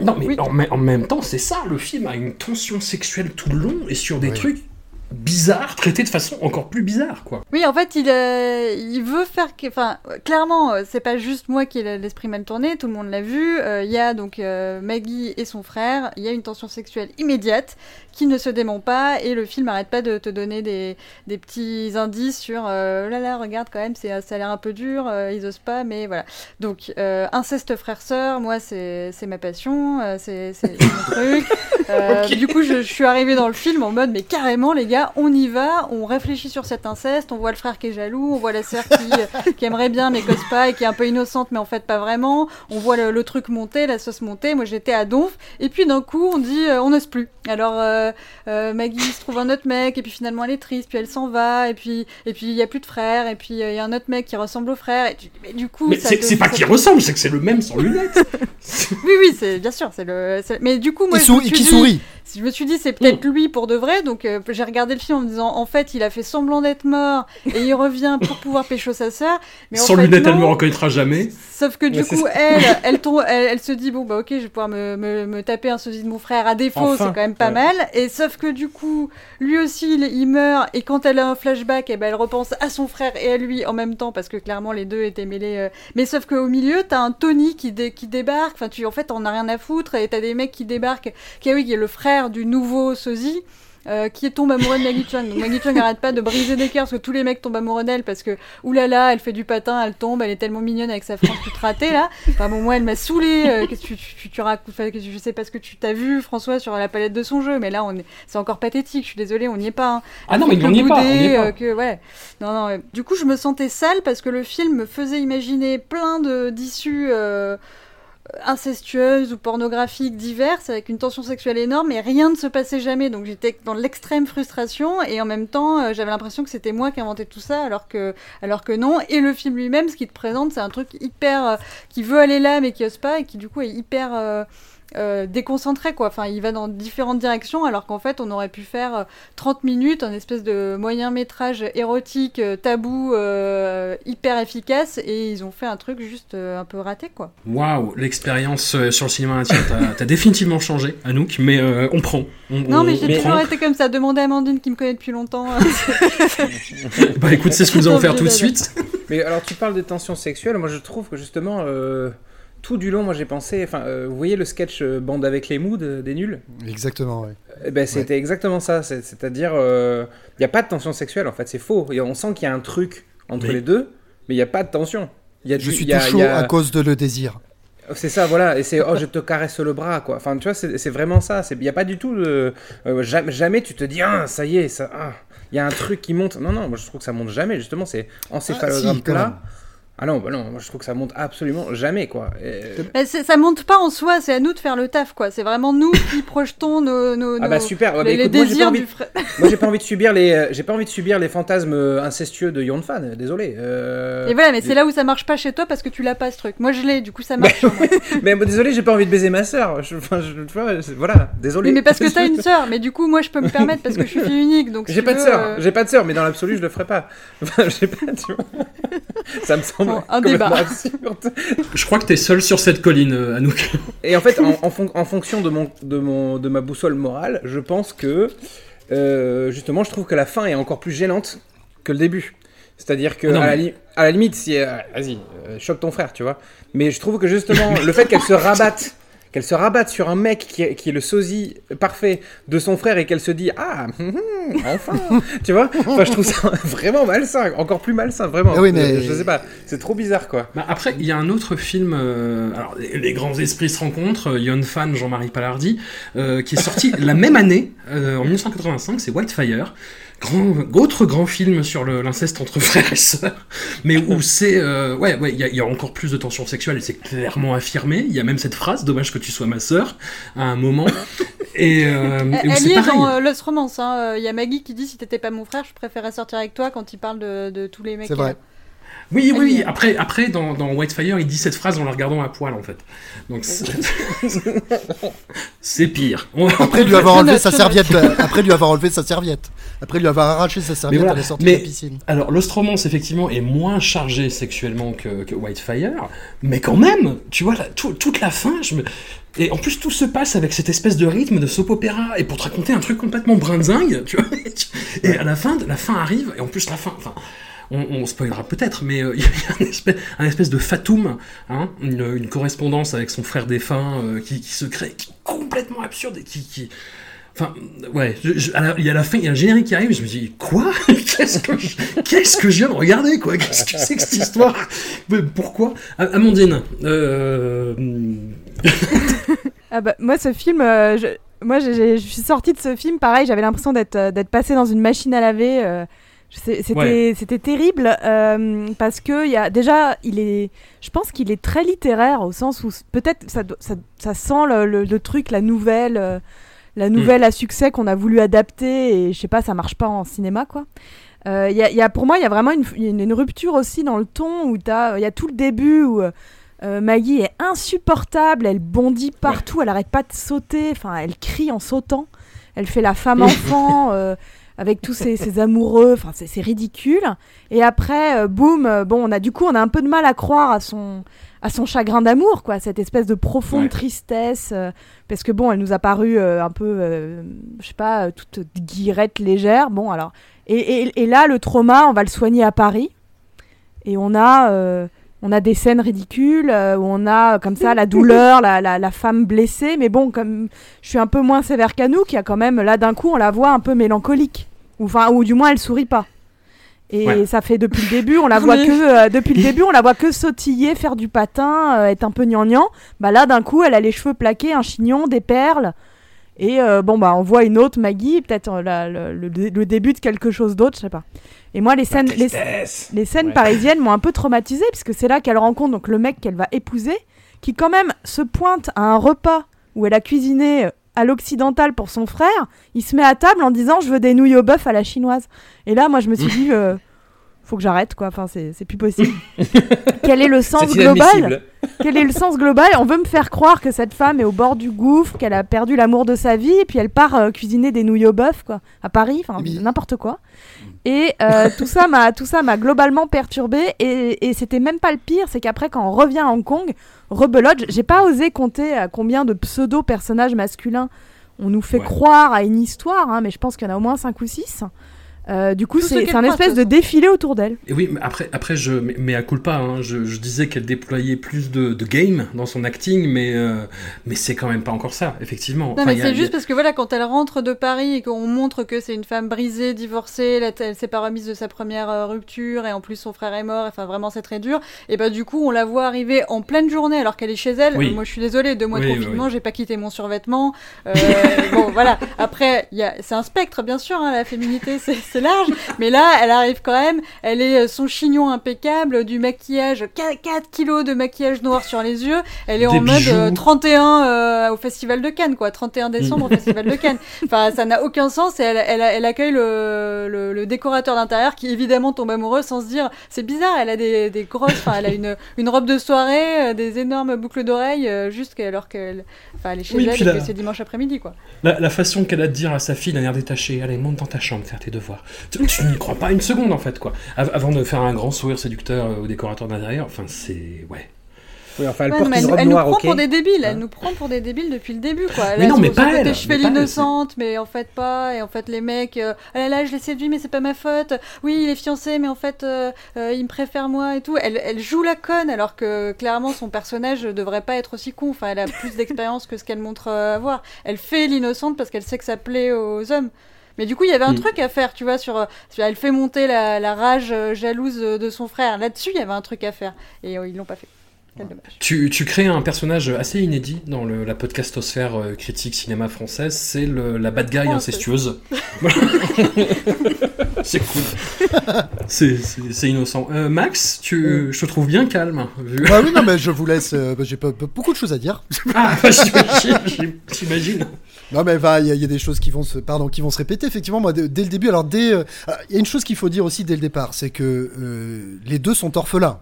Non, mais Oui. en, me- en même temps, c'est ça, le film a une tension sexuelle tout le long et sur des Oui. trucs bizarres, traités de façon encore plus bizarre, quoi. Oui, en fait, il, euh, il veut faire. Enfin, clairement, euh, c'est pas juste moi qui ai l'esprit mal tourné, tout le monde l'a vu. Euh, Il y a donc euh, Maggie et son frère, il y a une tension sexuelle immédiate qui ne se dément pas, et le film arrête pas de te donner des, des petits indices sur euh, là là, regarde quand même, c'est, ça a l'air un peu dur, ils osent pas, mais voilà. Donc, inceste frère-sœur, moi, c'est, ma passion, c'est, mon truc. Euh, Ok. Du coup, je, je suis arrivée dans le film en mode, mais carrément, les gars, on y va, on réfléchit sur cet inceste, on voit le frère qui est jaloux, on voit la sœur qui, qui aimerait bien mais cause pas et qui est un peu innocente mais en fait pas vraiment. On voit le, truc monter, la sauce monter. Moi j'étais à donf et puis d'un coup on dit euh, on n'ose plus. Alors euh, euh, Maggie se trouve un autre mec et puis finalement elle est triste puis elle s'en va et puis et puis il y a plus de frère et puis il y a un autre mec qui ressemble au frère et mais du coup c'est pas qu'il ressemble c'est que c'est le même sans lunettes. oui oui c'est bien sûr c'est le mais du coup moi qui sourit? Je me suis dit c'est peut-être lui pour de vrai, donc euh, j'ai regardé le film en me disant en fait il a fait semblant d'être mort et il revient pour pouvoir pécho sa sœur. Mais Sans lunettes elle me reconnaîtra jamais. Sauf que du coup elle, elle, elle, se dit bon bah ok je vais pouvoir me, me, taper un sosie de mon frère à défaut c'est quand même pas mal. Et sauf que du coup lui aussi il, meurt et quand elle a un flashback et eh ben elle repense à son frère et à lui en même temps parce que clairement les deux étaient mêlés. Euh. Mais sauf qu'au milieu t'as un Tony qui, qui débarque, enfin tu en fait on a rien à foutre et t'as des mecs qui débarquent qui oui qui est le frère du nouveau sosie. Euh, qui tombe amoureux de Maggie Chung. Donc Maggie Chung n'arrête pas de briser des cœurs parce que tous les mecs tombent amoureux d'elle parce que oulala, elle fait du patin, elle tombe, elle est tellement mignonne avec sa frange toute ratée là. Enfin bon, moi elle m'a saoulée. Euh, qu'est-ce que tu, tu, tu, racontes Je sais pas ce que tu t'as vu, François, sur la palette de son jeu, mais là on est, c'est encore pathétique. Je suis désolée, on n'y est pas. Hein. Ah non, mais on n'y est pas. Euh, que, ouais. Non, non. Du coup, je me sentais sale parce que le film me faisait imaginer plein de d'issues incestueuses ou pornographiques diverses avec une tension sexuelle énorme et rien ne se passait jamais. Donc j'étais dans l'extrême frustration et en même temps euh, j'avais l'impression que c'était moi qui inventais tout ça alors que alors que non. Et le film lui-même ce qu'il te présente c'est un truc hyper euh, qui veut aller là mais qui ose pas et qui du coup est hyper euh, déconcentré quoi. Enfin, il va dans différentes directions alors qu'en fait, on aurait pu faire 30 euh, minutes, un espèce de moyen métrage érotique, euh, tabou, hyper efficace et ils ont fait un truc juste un peu raté quoi. Waouh, l'expérience sur le cinéma intime, t'as définitivement changé, Anouk, mais on prend. non, mais j'ai toujours été comme ça. Demandez à Amandine qui me connaît depuis longtemps. bah écoute, c'est ce que nous allons faire tout de suite. mais alors, tu parles des tensions sexuelles. Moi, je trouve que justement tout du long, moi j'ai pensé, enfin, euh, vous voyez le sketch euh, Bande avec les moods des nuls? Exactement, oui. Eh ben, c'était exactement ça. C'est-à-dire, il euh, n'y a pas de tension sexuelle en fait, c'est faux. Et on sent qu'il y a un truc entre les deux, mais il n'y a pas de tension. Y a je suis tout chaud à cause de le désir. C'est ça, voilà. Et c'est oh, je te caresse le bras, quoi. Enfin, tu vois, c'est vraiment ça. Il n'y a pas du tout de. jamais, jamais, tu te dis, ah, ça y est, ça. Ah, il y a un truc qui monte. Non, non, moi je trouve que ça monte jamais. Justement, c'est encéphalogramme ah, plat. Ah non, bah non, moi je trouve que ça monte absolument jamais, quoi. ça monte pas en soi, c'est à nous de faire le taf, quoi. C'est vraiment nous qui projetons nos, nos, ah bah super. les, désirs du frère. moi j'ai pas envie de subir les, euh, j'ai pas envie de subir les fantasmes euh, incestueux de Yon Fan. Désolé. Euh... Et voilà, mais c'est là où ça marche pas chez toi parce que tu l'as pas ce truc. Moi je l'ai, du coup ça marche. mais désolé, j'ai pas envie de baiser ma sœur. Je, voilà, désolé. mais parce que t'as une sœur, mais du coup moi je peux me permettre parce que je suis fille unique, donc. J'ai pas, de sœur, euh, j'ai pas de sœur, mais dans l'absolu je le ferai pas. j'ai pas, tu vois. Ça me semble un débat. Je crois que tu es seul sur cette colline, euh, Anouk. Et en fait, en, fonction de, mon, de, mon, de ma boussole morale, je pense que euh, justement, je trouve que la fin est encore plus gênante que le début. C'est-à-dire que, à, la limite, si. Euh, vas-y, choque ton frère, tu vois. Mais je trouve que justement, le fait qu'elle se rabatte qu'elle se rabatte sur un mec qui est, qui est, le sosie parfait de son frère et qu'elle se dit ah hum, hum, enfin. Tu vois? Enfin, je trouve ça vraiment malsain encore plus malsain vraiment. Oui, mais... je, sais pas c'est trop bizarre quoi. Bah, après il y a un autre film euh, alors les, grands esprits se rencontrent Yon Fan Jean-Marie Palardi euh, qui est sorti la même année euh, en 1985 c'est Whitefire grand, autre grand film sur l'inceste entre frères et sœurs, mais où c'est euh, ouais ouais il y, y, a encore plus de tension sexuelle et c'est clairement affirmé. Il y a même cette phrase "dommage que tu sois ma sœur" à un moment. Et, euh, elle, y est dans euh, Lost Romance. Hein. Il y a Maggie qui dit si t'étais pas mon frère, je préférais sortir avec toi quand il parle de, de tous les mecs. C'est vrai. Oui, oui, Après, après dans, dans, Whitefire, il dit cette phrase en la regardant à poil, en fait. Donc, c'est pire. Après lui avoir enlevé sa serviette. Euh, après lui avoir enlevé sa serviette. Après lui avoir arraché sa serviette à la sortie de la piscine. Alors, l'Ostromance, effectivement, est moins chargé sexuellement que, que, Whitefire. Mais quand même, tu vois, toute la fin, je me... Et en plus, tout se passe avec cette espèce de rythme de soap opéra, et pour te raconter un truc complètement brinzingue, tu vois. Et à la fin, la fin arrive, et en plus, la fin, enfin, on, spoilera peut-être, mais euh, il y a un espèce, de fatum, hein, une, correspondance avec son frère défunt euh, qui, se crée, qui est complètement absurde qui, Enfin, ouais, il y a la fin, il y a un générique qui arrive, je me dis, quoi? Qu'est-ce que, je, que je viens de regarder, quoi? Qu'est-ce que c'est que cette histoire? Pourquoi? Amandine, euh... ah bah, moi, ce film, je moi, je suis sortie de ce film, pareil, j'avais l'impression d'être euh, d'être passée dans une machine à laver. euh, C'était Ouais. c'était terrible euh, parce que y a, déjà, il est, je pense qu'il est très littéraire au sens où peut-être ça, ça, ça sent le, le- le truc, la nouvelle, euh, la nouvelle à succès qu'on a voulu adapter et je sais pas, ça marche pas en cinéma quoi. Euh, y a, y a- pour moi, il y a vraiment une, une- une rupture aussi dans le ton où t'as- il y a tout le début où euh, euh, Maggie est insupportable, elle bondit partout, elle arrête pas de sauter, enfin elle crie en sautant, elle fait la femme enfant euh, avec tous ses amoureux, enfin c'est ridicule. Et après, euh, boum, euh, bon, on a du coup on a un peu de mal à croire à son à son chagrin d'amour, quoi, cette espèce de profonde Ouais. tristesse, euh, parce que bon, elle nous a paru euh, un peu, je sais pas, toute guillerette légère. Bon, alors, et, et- et là, le trauma, on va le soigner à Paris, et on a, on a des scènes ridicules euh, où on a comme ça la douleur, la, la, la femme blessée, mais bon, comme je suis un peu moins sévère qu'Anouk, il y a quand même là d'un coup, on la voit un peu mélancolique, ou enfin, ou du moins elle sourit pas. Et Ouais. ça fait depuis le début, on la voit que euh, depuis le début, on la voit que sautiller, faire du patin, euh, être un peu gnangnan. Bah là, d'un coup, elle a les cheveux plaqués, un chignon, des perles. Et euh, bon, bah, on voit une autre Maggie, peut-être le, le- début de quelque chose d'autre, je sais pas. Et moi, les scènes, les, scènes Ouais. parisiennes m'ont un peu traumatisée, puisque c'est là qu'elle rencontre donc, le mec qu'elle va épouser, qui quand même se pointe à un repas où elle a cuisiné à l'occidental pour son frère. Il se met à table en disant Je veux des nouilles au bœuf à la chinoise. Et là, moi, je me suis dit euh, Faut que j'arrête, quoi. Enfin, c'est plus possible. Quel est le sens global quel est le sens global On veut me faire croire que cette femme est au bord du gouffre, qu'elle a perdu l'amour de sa vie, et puis elle part euh, cuisiner des nouilles au bœuf, quoi, à Paris, enfin n'importe quoi. Et euh, tout ça m'a tout ça m'a globalement perturbé et, et c'était même pas le pire, c'est qu'après quand on revient à Hong Kong, rebelote, j'ai pas osé compter à combien de pseudo personnages masculins on nous fait Ouais. croire à une histoire, hein, mais je pense qu'il y en a au moins 5 ou 6. Du coup, c'est un espèce de défilé autour d'elle. Et oui, mais après, après je, mais, à culpa, hein, je, je disais qu'elle déployait plus de, de game dans son acting, mais, euh, mais c'est quand même pas encore ça, effectivement. Non, Enfin, mais c'est a- juste parce que voilà, quand elle rentre de Paris et qu'on montre que c'est une femme brisée, divorcée, là, elle s'est pas remise de sa première euh, rupture et en plus son frère est mort, enfin vraiment c'est très dur. Et bah du coup, on la voit arriver en pleine journée alors qu'elle est chez elle. Oui. Euh, Moi je suis désolée, deux mois Oui, de confinement, oui. j'ai pas quitté mon survêtement. Euh, bon voilà, après il y a... c'est un spectre bien sûr, hein, la féminité c'est large, mais là elle arrive quand même, elle est euh, son chignon impeccable, du maquillage, 4, 4 kilos de maquillage noir sur les yeux, elle est Des en mode bijoux. euh, 31 euh, au festival de Cannes, quoi. 31 décembre au festival de Cannes. Enfin, ça n'a aucun sens et elle, elle, elle accueille le, le, le décorateur d'intérieur qui évidemment tombe amoureux sans se dire c'est bizarre, elle a des, des grosses, enfin, elle a une, une robe de soirée, euh, des énormes boucles d'oreilles, euh, juste alors qu'elle elle est chez Oui, elle puis et la- que c'est dimanche après-midi, quoi. La, la façon qu'elle a de dire à sa fille d'un air détaché, allez, monte dans ta chambre, faire tes devoirs. Tu, tu n'y crois pas une seconde, en fait, quoi. Av- avant de faire un grand sourire séducteur euh, au décorateur d'intérieur, enfin, c'est... Ouais. Oui, enfin, elle Ouais, porte mais une elle, robe elle nous prend pour des débiles, elle Hein. nous prend pour des débiles depuis le début, quoi. Mais Elle non, a mais pas côté, elle, Je fais mais l'innocente, mais en fait pas. Et en fait, les mecs, euh, ah là là, je l'ai séduit, mais c'est pas ma faute. Oui, il est fiancé, mais en fait, euh, euh, il me préfère moi et tout. Elle, elle joue la conne, alors que clairement, son personnage devrait pas être aussi con. Enfin, elle a plus d'expérience que ce qu'elle montre avoir. Elle fait l'innocente parce qu'elle sait que ça plaît aux hommes. Mais du coup, il y avait un Mm. truc à faire, tu vois, sur, euh, sur- elle fait monter la, la rage euh, jalouse euh, de son frère. Là-dessus, il y avait un truc à faire. Et euh, ils l'ont pas fait. Quel dommage. Tu, tu crées un personnage assez inédit dans le- la podcastosphère euh, critique cinéma française, c'est le- la bad guy Oh, incestueuse. C'est cool. C'est- innocent. Euh, Max, tu, je te trouve bien calme. vu- Bah oui, non, mais je vous laisse. euh, bah, J'ai beaucoup de choses à dire. Ah, j'imagine. Non, mais va, il y, a- des choses qui vont se, pardon, qui vont se répéter. Effectivement, moi, dès, le début, alors dès, euh, il y a une chose qu'il faut dire aussi dès le départ, c'est que euh, les deux sont orphelins.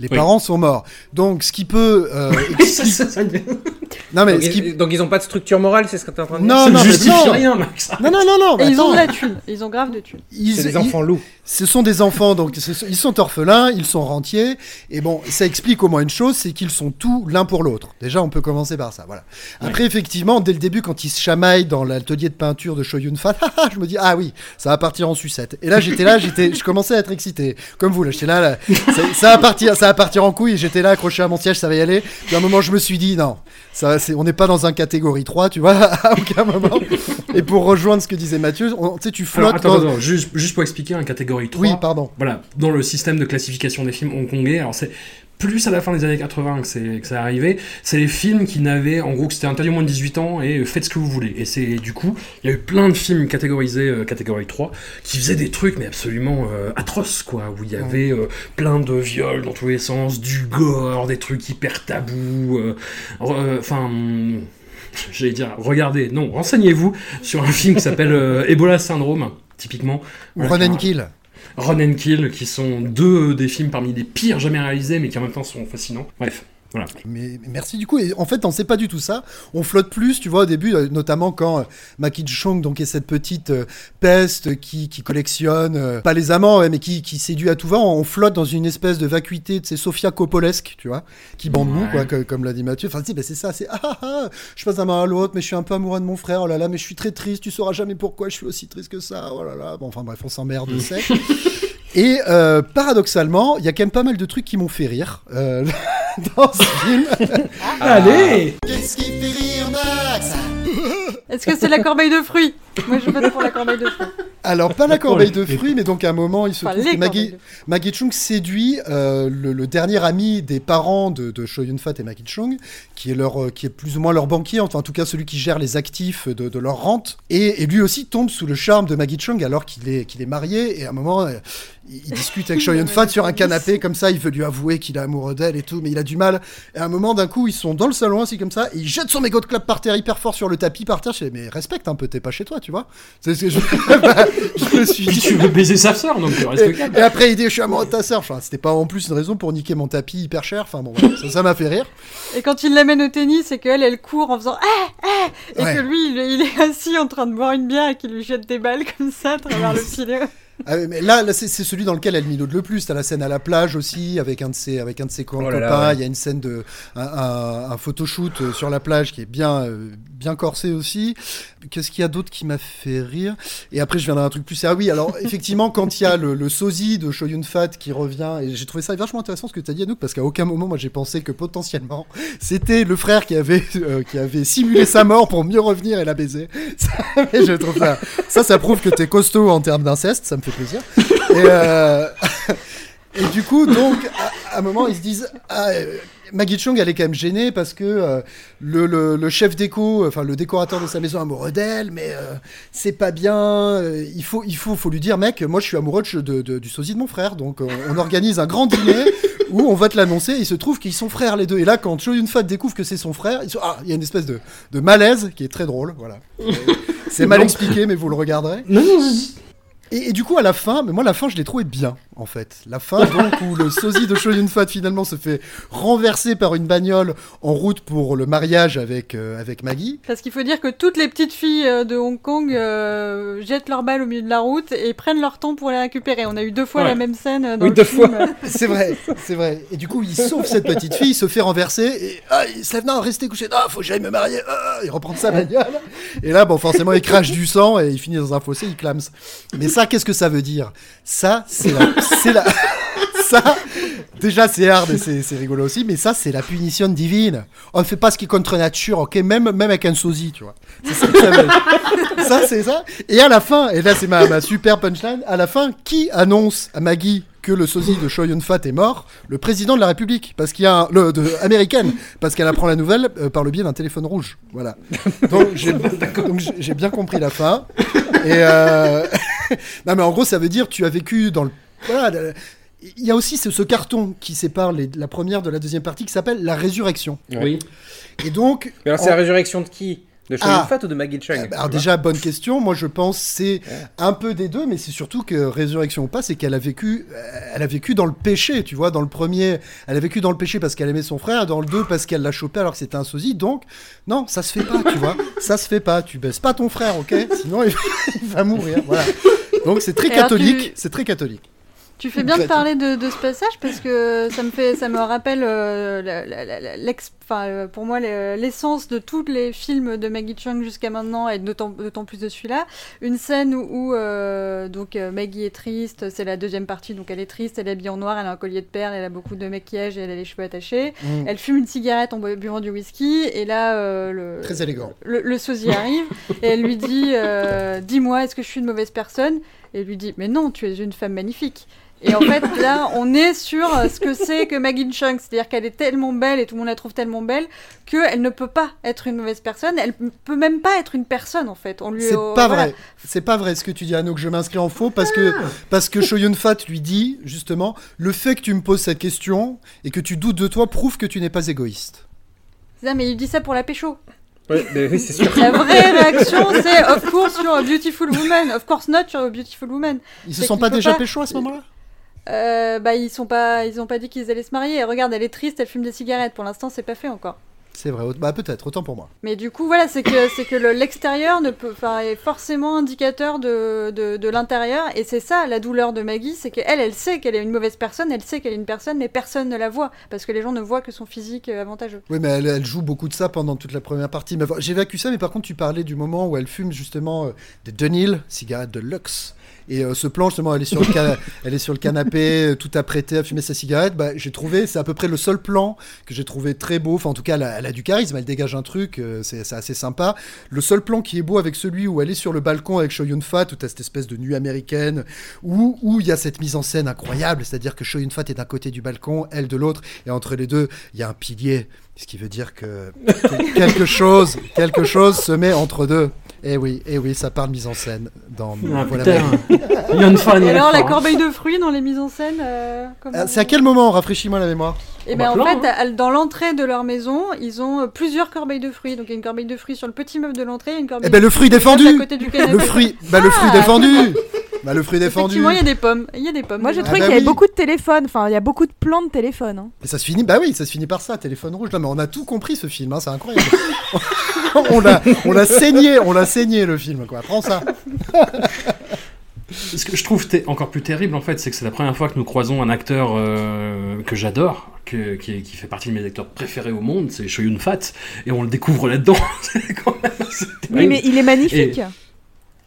Les Oui. parents sont morts. Donc, ce qui peut. euh, non, mais Donc, ce qui. ils, donc ils ont pas de structure morale, c'est ce que t'es en train de dire Non, ça ne non, justifie non. rien, Max. Non, non, non, non. Ils ont de la thune. Ils ont grave de thune. Ils- C'est des ils- enfants loups. Ce sont des enfants, donc ils sont orphelins, ils sont rentiers, et bon, ça explique au moins une chose, c'est qu'ils sont tous l'un pour l'autre. Déjà, on peut commencer par ça, voilà. Après, effectivement, dès le début, quand ils se chamaillent dans l'atelier de peinture de Shoyun Fat, je me dis, ah oui, ça va partir en sucette. Et là, j'étais là, j'étais, je commençais à être excité, comme vous, là, j'étais là, là, ça, ça va partir, ça partir en couille, j'étais là, accroché à mon siège, ça va y aller. Puis à un moment, je me suis dit, non, ça, c'est, on n'est pas dans un catégorie 3, tu vois, à aucun moment. Et pour rejoindre ce que disait Mathieu, on- tu Alors, flottes attends, dans... attends, juste, juste pour expliquer, un catégorie 3. Oui, pardon. Voilà, dans le système de classification des films hongkongais, alors c'est plus à la fin des années 80 que c'est que ça arrivé, c'est les films qui n'avaient, en gros, que c'était interdit moins de 18 ans et euh, faites ce que vous voulez. Et c'est du coup, il y a eu plein de films catégorisés euh, catégorie 3 qui faisaient des trucs mais absolument euh, atroces quoi, où il y avait euh, plein de viols dans tous les sens, du gore, des trucs hyper tabous. Enfin. J'allais dire, regardez, non, renseignez-vous sur un film qui s'appelle Ebola Syndrome, typiquement. Ou Run and Kill. Run and Kill, qui sont deux des films parmi les pires jamais réalisés, mais qui en même temps sont fascinants. Bref, voilà. Mais mais merci du coup. Et en fait, on sait pas du tout ça. On flotte plus, tu vois, au début, euh, notamment quand euh, Maki Chung, donc, est cette petite euh, peste qui, qui collectionne, euh, pas les amants, ouais, mais qui, qui séduit à tout va. On flotte dans une espèce de vacuité, de ces Sofia Coppolesque, tu vois, qui bande nous, Ouais. quoi, que- comme l'a dit Mathieu. Enfin, bah, c'est ça, c'est ah, ah, ah, je passe d'un main à l'autre, mais je suis un peu amoureux de mon frère. Oh là là, mais je suis très triste. Tu sauras jamais pourquoi je suis aussi triste que ça. Oh là là. Bon, enfin bref, on s'emmerde, sec. Et euh, paradoxalement, il y a quand même pas mal de trucs qui m'ont fait rire euh, dans ce film. Allez Qu'est-ce qui fait rire Max Est-ce que c'est la corbeille de fruits Moi, je vote pour la corbeille de fruits. Alors, pas la corbeille de fruits, mais donc à un moment, il se Enfin, trouve que Maggie, corbeilles de Maggie Chung séduit euh, le, le dernier ami des parents de, de Cho Yun-fat et Maggie Chung, qui est, leur, euh, qui est plus ou moins leur banquier, enfin en tout cas celui qui gère les actifs de, de leur rente. Et, et lui aussi tombe sous le charme de Maggie Chung alors qu'il est, qu'il est marié. Et à un moment, euh, il, discute avec Cho Yun-fat sur un canapé comme ça, il veut lui avouer qu'il est amoureux d'elle et tout, mais il a du mal. Et à un moment, d'un coup, ils sont dans le salon assis comme ça, et il jette son mégot de clap par terre hyper fort sur le tapis par terre. Je fais, mais respecte un peu, t'es pas chez toi, tu vois. C'est ce que je, je me suis dit. tu veux baiser sa sœur, donc reste Et, calme. et après, il dit Je suis amoureux de ta sœur. Enfin, c'était pas en plus une raison pour niquer mon tapis hyper cher. Enfin, bon, voilà. ça m'a fait rire. Et quand il l'amène au tennis, c'est qu'elle, elle court en faisant ah ah et Ouais. que lui, il, il est assis en train de boire une bière et qu'il lui jette des balles comme ça à travers le filet. Ah mais là, là c'est celui dans lequel elle minaude le plus. T'as la scène à la plage aussi, avec un de ses, avec un de ses Oh là là, copains. ouais. Il y a une scène de. un, un, un photoshoot euh, sur la plage qui est bien, euh, bien corsé aussi. Qu'est-ce qu'il y a d'autre qui m'a fait rire? Et après, je viendrai à un truc plus sérieux. Ah oui, alors, effectivement, quand il y a le, le sosie de Shoyun Fat qui revient, et j'ai trouvé ça vachement intéressant ce que tu as dit, Anouk, parce qu'à aucun moment, moi, j'ai pensé que potentiellement, c'était le frère qui avait, euh, qui avait simulé sa mort pour mieux revenir et la baiser. Ça, mais je trouve ça. Ça, ça prouve que t'es costaud en termes d'inceste, ça me fait plaisir. Et, euh, et du coup, donc, à, à un moment, ils se disent. Ah, euh, Maggie Chung, elle est quand même gênée parce que euh, le, le- le chef déco, enfin le décorateur de sa maison est amoureux d'elle, mais euh, c'est pas bien. il faut, il faut, faut lui dire, mec, moi je suis amoureux de, de- de- du sosie de mon frère, donc on, on organise un grand dîner où on va te l'annoncer. Il se trouve qu'ils sont frères les deux. Et là, quand Cho Yun Fat découvre que c'est son frère, ah, il y a une espèce de, de malaise qui est très drôle. Voilà. C'est mal Non. expliqué, mais vous le regarderez. Non, non, vas-y. Et, et du coup, à la fin, mais moi, la fin, je l'ai trouvé bien, en fait. La fin, donc, où le sosie de Cho Yun Fat, finalement, se fait renverser par une bagnole en route pour le mariage avec, euh, avec Maggie. Parce qu'il faut dire que toutes les petites filles euh, de Hong Kong euh, jettent leurs balles au milieu de la route et prennent leur temps pour les récupérer. On a eu deux fois Ouais. la même scène dans Oui, le deux film. fois. C'est vrai, c'est vrai. Et du coup, il sauve cette petite fille, il se fait renverser, et ah, il se lève, non, restez couché, non, faut que j'aille me marier, ah, il reprend sa bagnole. Et là, bon, forcément, il crache du sang et il finit dans un fossé, il clame. Mais ça, qu'est-ce que ça veut dire? Ça, c'est la. Ça, déjà, c'est hard et c'est rigolo aussi, mais ça, c'est la punition divine. On ne fait pas ce qui est contre nature, ok? Même, même avec un sosie, tu vois. Ça ça. Ça, c'est ça. Et à la fin, et là, c'est ma, super punchline, à la fin, qui annonce à Maggie que le sosie de Choi Yun-fat est mort? Le président de la République, parce qu'il y a un, le, américaine, parce qu'elle apprend la nouvelle euh, par le biais d'un téléphone rouge. Voilà. Donc j'ai bien compris la fin. Et euh, non, mais en gros, ça veut dire tu as vécu dans le. Voilà. le- Il y a aussi ce, ce carton qui sépare les- la première de la deuxième partie qui s'appelle La Résurrection. Oui. Et donc. Mais alors, c'est en- la résurrection de qui? De Shoyun Ah. Fat ou de Maggie Chung euh, bah, alors déjà, bonne question. Moi, je pense c'est un peu des deux, mais c'est surtout que résurrection ou pas, c'est qu'elle a vécu, euh, elle a vécu dans le péché, tu vois. Dans le premier, elle a vécu dans le péché parce qu'elle aimait son frère. Dans le deux, parce qu'elle l'a chopé alors que c'était un sosie. Donc, non, ça se fait pas, tu vois. Ça se fait pas. Tu baisses pas ton frère, ok? Sinon, il, il va mourir. Voilà. Donc, c'est très Et catholique. tu- C'est très catholique. Tu fais bien de parler de, de ce passage parce que ça me fait, ça me rappelle euh, la- la- la- euh, pour moi le- l'essence de tous les films de Maggie Chung jusqu'à maintenant et d'autant plus de celui-là. Une scène où, où, euh, donc euh, Maggie est triste, c'est la deuxième partie, donc elle est triste, elle est habillée en noir, elle a un collier de perles, elle a beaucoup de maquillage et elle a les cheveux attachés. Mm. Elle fume une cigarette en bu- buvant du whisky et là euh, le Très élégant. le, le sosie arrive et elle lui dit euh, Dis-moi, est-ce que je suis une mauvaise personne? Et lui dit Mais non, tu es une femme magnifique. Et en fait, là, on est sur euh, ce que c'est que Maggie Chung. C'est-à-dire qu'elle est tellement belle et tout le monde la trouve tellement belle qu'elle ne peut pas être une mauvaise personne. Elle ne peut même pas être une personne, en fait. On lui, C'est euh, pas voilà. vrai. C'est pas vrai ce que tu dis, Anouk. Je m'inscris en faux parce que, parce que Cho Yun-fat lui dit, justement, le fait que tu me poses cette question et que tu doutes de toi prouve que tu n'es pas égoïste. Ça, mais il dit ça pour la pécho. Ouais, mais oui, c'est sûr. La vraie réaction, c'est of course sur a Beautiful Woman. Of course not sur a Beautiful Woman. Ils se sont pas déjà pas- pécho à ce moment-là? Euh, bah, ils sont pas, ils ont pas dit qu'ils allaient se marier. Regarde, elle est triste, elle fume des cigarettes. Pour l'instant, c'est pas fait encore. C'est vrai. Bah peut-être. Autant pour moi. Mais du coup, voilà, c'est que c'est que le- l'extérieur ne peut, est forcément indicateur de, de, de l'intérieur, et c'est ça la douleur de Maggie, c'est qu'elle, elle sait qu'elle est une mauvaise personne, elle sait qu'elle est une personne, mais personne ne la voit parce que les gens ne voient que son physique euh, avantageux. Oui, mais elle, elle joue beaucoup de ça pendant toute la première partie. Mais enfin, J'évacue ça, mais par contre, tu parlais du moment où elle fume justement euh, des Dunhill, cigarettes de luxe. Et euh, ce plan, justement, elle est sur le, cana- elle est sur le canapé, euh, tout apprêtée à fumer sa cigarette. Bah, j'ai trouvé, c'est à peu près le seul plan que j'ai trouvé très beau. Enfin, en tout cas, elle a, elle a du charisme, elle dégage un truc, euh, c'est assez sympa. Le seul plan qui est beau avec celui où elle est sur le balcon avec Cho Yun-fat, où t'as cette espèce de nuit américaine, où où il y a cette mise en scène incroyable, c'est-à-dire que Cho Yun-fat est d'un côté du balcon, elle de l'autre, et entre les deux, il y a un pilier, ce qui veut dire que que- quelque chose, quelque chose se met entre deux. Et oui, et oui, ça parle mise en scène dans Ah, voilà, Et alors, la hein. corbeille de fruits dans les mises en scène, euh, Euh, C'est à quel moment Rafraîchis-moi la mémoire. Et ben bah, en fait, à- dans l'entrée de leur maison, ils ont euh, plusieurs corbeilles de fruits. Donc il y a une corbeille de fruits sur le petit meuble de l'entrée, et une corbeille Eh ben de le fruit fruits à défendu côté du canapé. Le fruit, bah le fruit Ah. défendu Bah le fruit défendu Effectivement, il y a des pommes. Il y a des pommes. Moi, j'ai dedans. trouvé bah qu'il y avait oui. beaucoup de téléphones. Enfin, il y a beaucoup de plans de téléphone. hein. Et ça se finit, bah oui, ça se finit par ça, téléphone rouge. Non mais on a tout compris ce film, hein, c'est incroyable. on l'a, on l'a saigné, on l'a saigné le film quoi. Prends ça. Ce que je trouve encore plus terrible, en fait, c'est que c'est la première fois que nous croisons un acteur euh, que j'adore, qui, fait partie de mes acteurs préférés au monde, c'est Shoyun Fat, et on le découvre là-dedans. C'est quand même assez Oui, terrible. mais il est magnifique.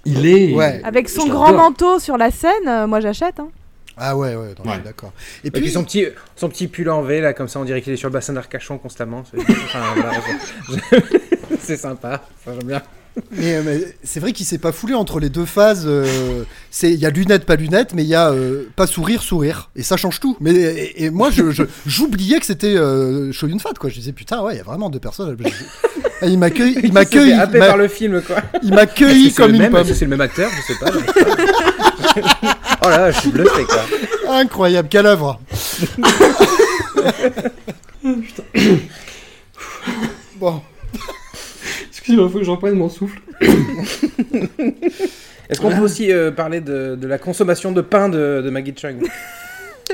Il est. Ouais. Avec son grand manteau sur la scène, euh, moi j'achète. hein. Ah ouais, ouais, d'accord. Et Et puis, puis son petit, son petit pull en V, là, comme ça, on dirait qu'il est sur le bassin d'Arcachon constamment. C'est enfin, voilà, sympa, ça j'aime bien. Mais, euh, mais c'est vrai qu'il s'est pas foulé entre les deux phases. euh, c'est, il y a lunettes, pas lunettes, mais il y a euh, pas sourire, sourire, et ça change tout. Mais et, et moi, je, je- j'oubliais que c'était euh, Shoyun Fat quoi. Je disais putain, ouais, il y a vraiment deux personnes. Ah, Il m'accueille, il Il m'accueille, m'a- par le film, quoi. il m'accueille comme une même pomme. C'est le même acteur Je sais pas. oh là, je suis bluffé, quoi. Incroyable, quelle œuvre Bon, Excusez-moi, faut que j'en prenne mon souffle. Est-ce qu'on peut aussi euh, parler de, de la consommation de pain de, de Maggie Chung?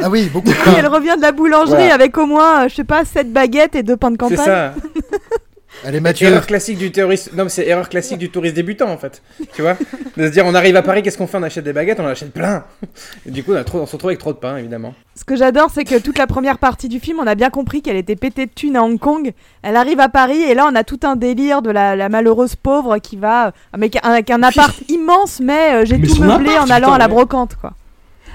Ah oui, beaucoup de Oui, pain. elle revient de la boulangerie Voilà. avec au moins, euh, je sais pas, 7 baguettes et deux pains de C'est campagne. ça. Elle est mature. Erreur classique du touriste. Non, mais c'est erreur classique du touriste débutant en fait. Tu vois De se dire, on arrive à Paris, qu'est-ce qu'on fait? On achète des baguettes, on en achète plein. Et du coup, on, a trop, on se retrouve avec trop de pain, évidemment. Ce que j'adore, c'est que toute la première partie du film, on a bien compris qu'elle était pétée de thunes à Hong Kong. Elle arrive à Paris et là, on a tout un délire de la, la malheureuse pauvre qui va avec un, avec un appart immense, mais euh, j'ai tout meublé appart, en allant putain, à la brocante, quoi.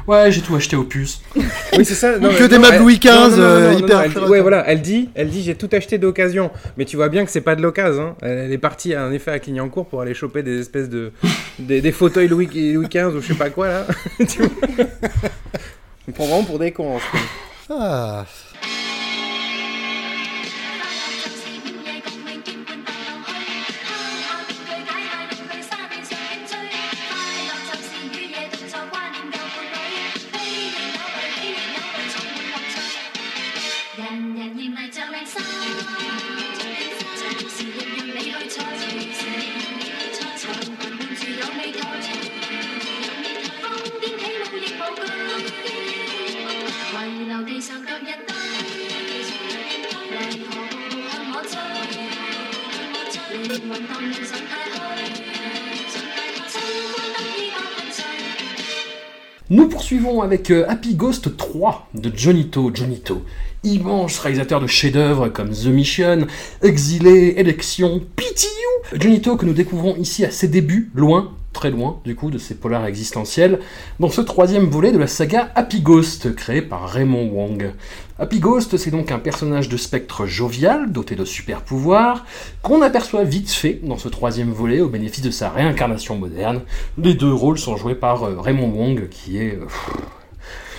Ouais, j'ai tout acheté aux puces. Oui, c'est ça. Non, Que des elle- Louis XV, euh, hyper elle. Ouais, voilà, elle dit, elle dit, j'ai tout acheté d'occasion. Mais tu vois bien que c'est pas de l'occasion. hein. Elle est partie, en effet, à Clignancourt pour aller choper des espèces de. des, des fauteuils Louis, Louis XV ou je sais pas quoi, là. tu vois On prend vraiment pour des cons. en ce moment. Ah. Nous poursuivons avec Happy Ghost 3 de Johnito Johnito, immense réalisateur de chefs-d'œuvre comme The Mission, Exilé, Élection, Pity You. Johnito que nous découvrons ici à ses débuts, loin, très loin du coup de ses polars existentiels, dans ce troisième volet de la saga Happy Ghost, créé par Raymond Wong. Happy Ghost, c'est donc un personnage de spectre jovial, doté de super pouvoirs, qu'on aperçoit vite fait dans ce troisième volet au bénéfice de sa réincarnation moderne. Les deux rôles sont joués par euh, Raymond Wong, qui est euh,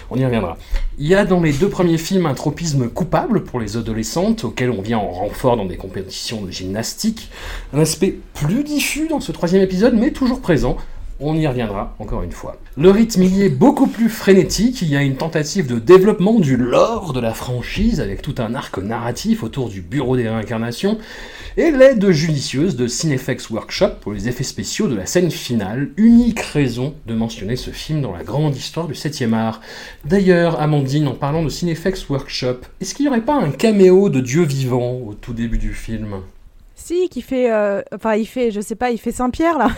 On y reviendra. Il y a dans les deux premiers films un tropisme coupable pour les adolescentes, auxquelles on vient en renfort dans des compétitions de gymnastique. Un aspect plus diffus dans ce troisième épisode, mais toujours présent. On y reviendra encore une fois. Le rythme y est beaucoup plus frénétique, il y a une tentative de développement du lore de la franchise avec tout un arc narratif autour du bureau des réincarnations et l'aide judicieuse de Cinefex Workshop pour les effets spéciaux de la scène finale, unique raison de mentionner ce film dans la grande histoire du 7e art. D'ailleurs, Amandine, en parlant de Cinefex Workshop, est-ce qu'il n'y aurait pas un caméo de Dieu vivant au tout début du film? Si, qui fait. euh, Enfin, il fait, je sais pas, il fait Saint-Pierre là.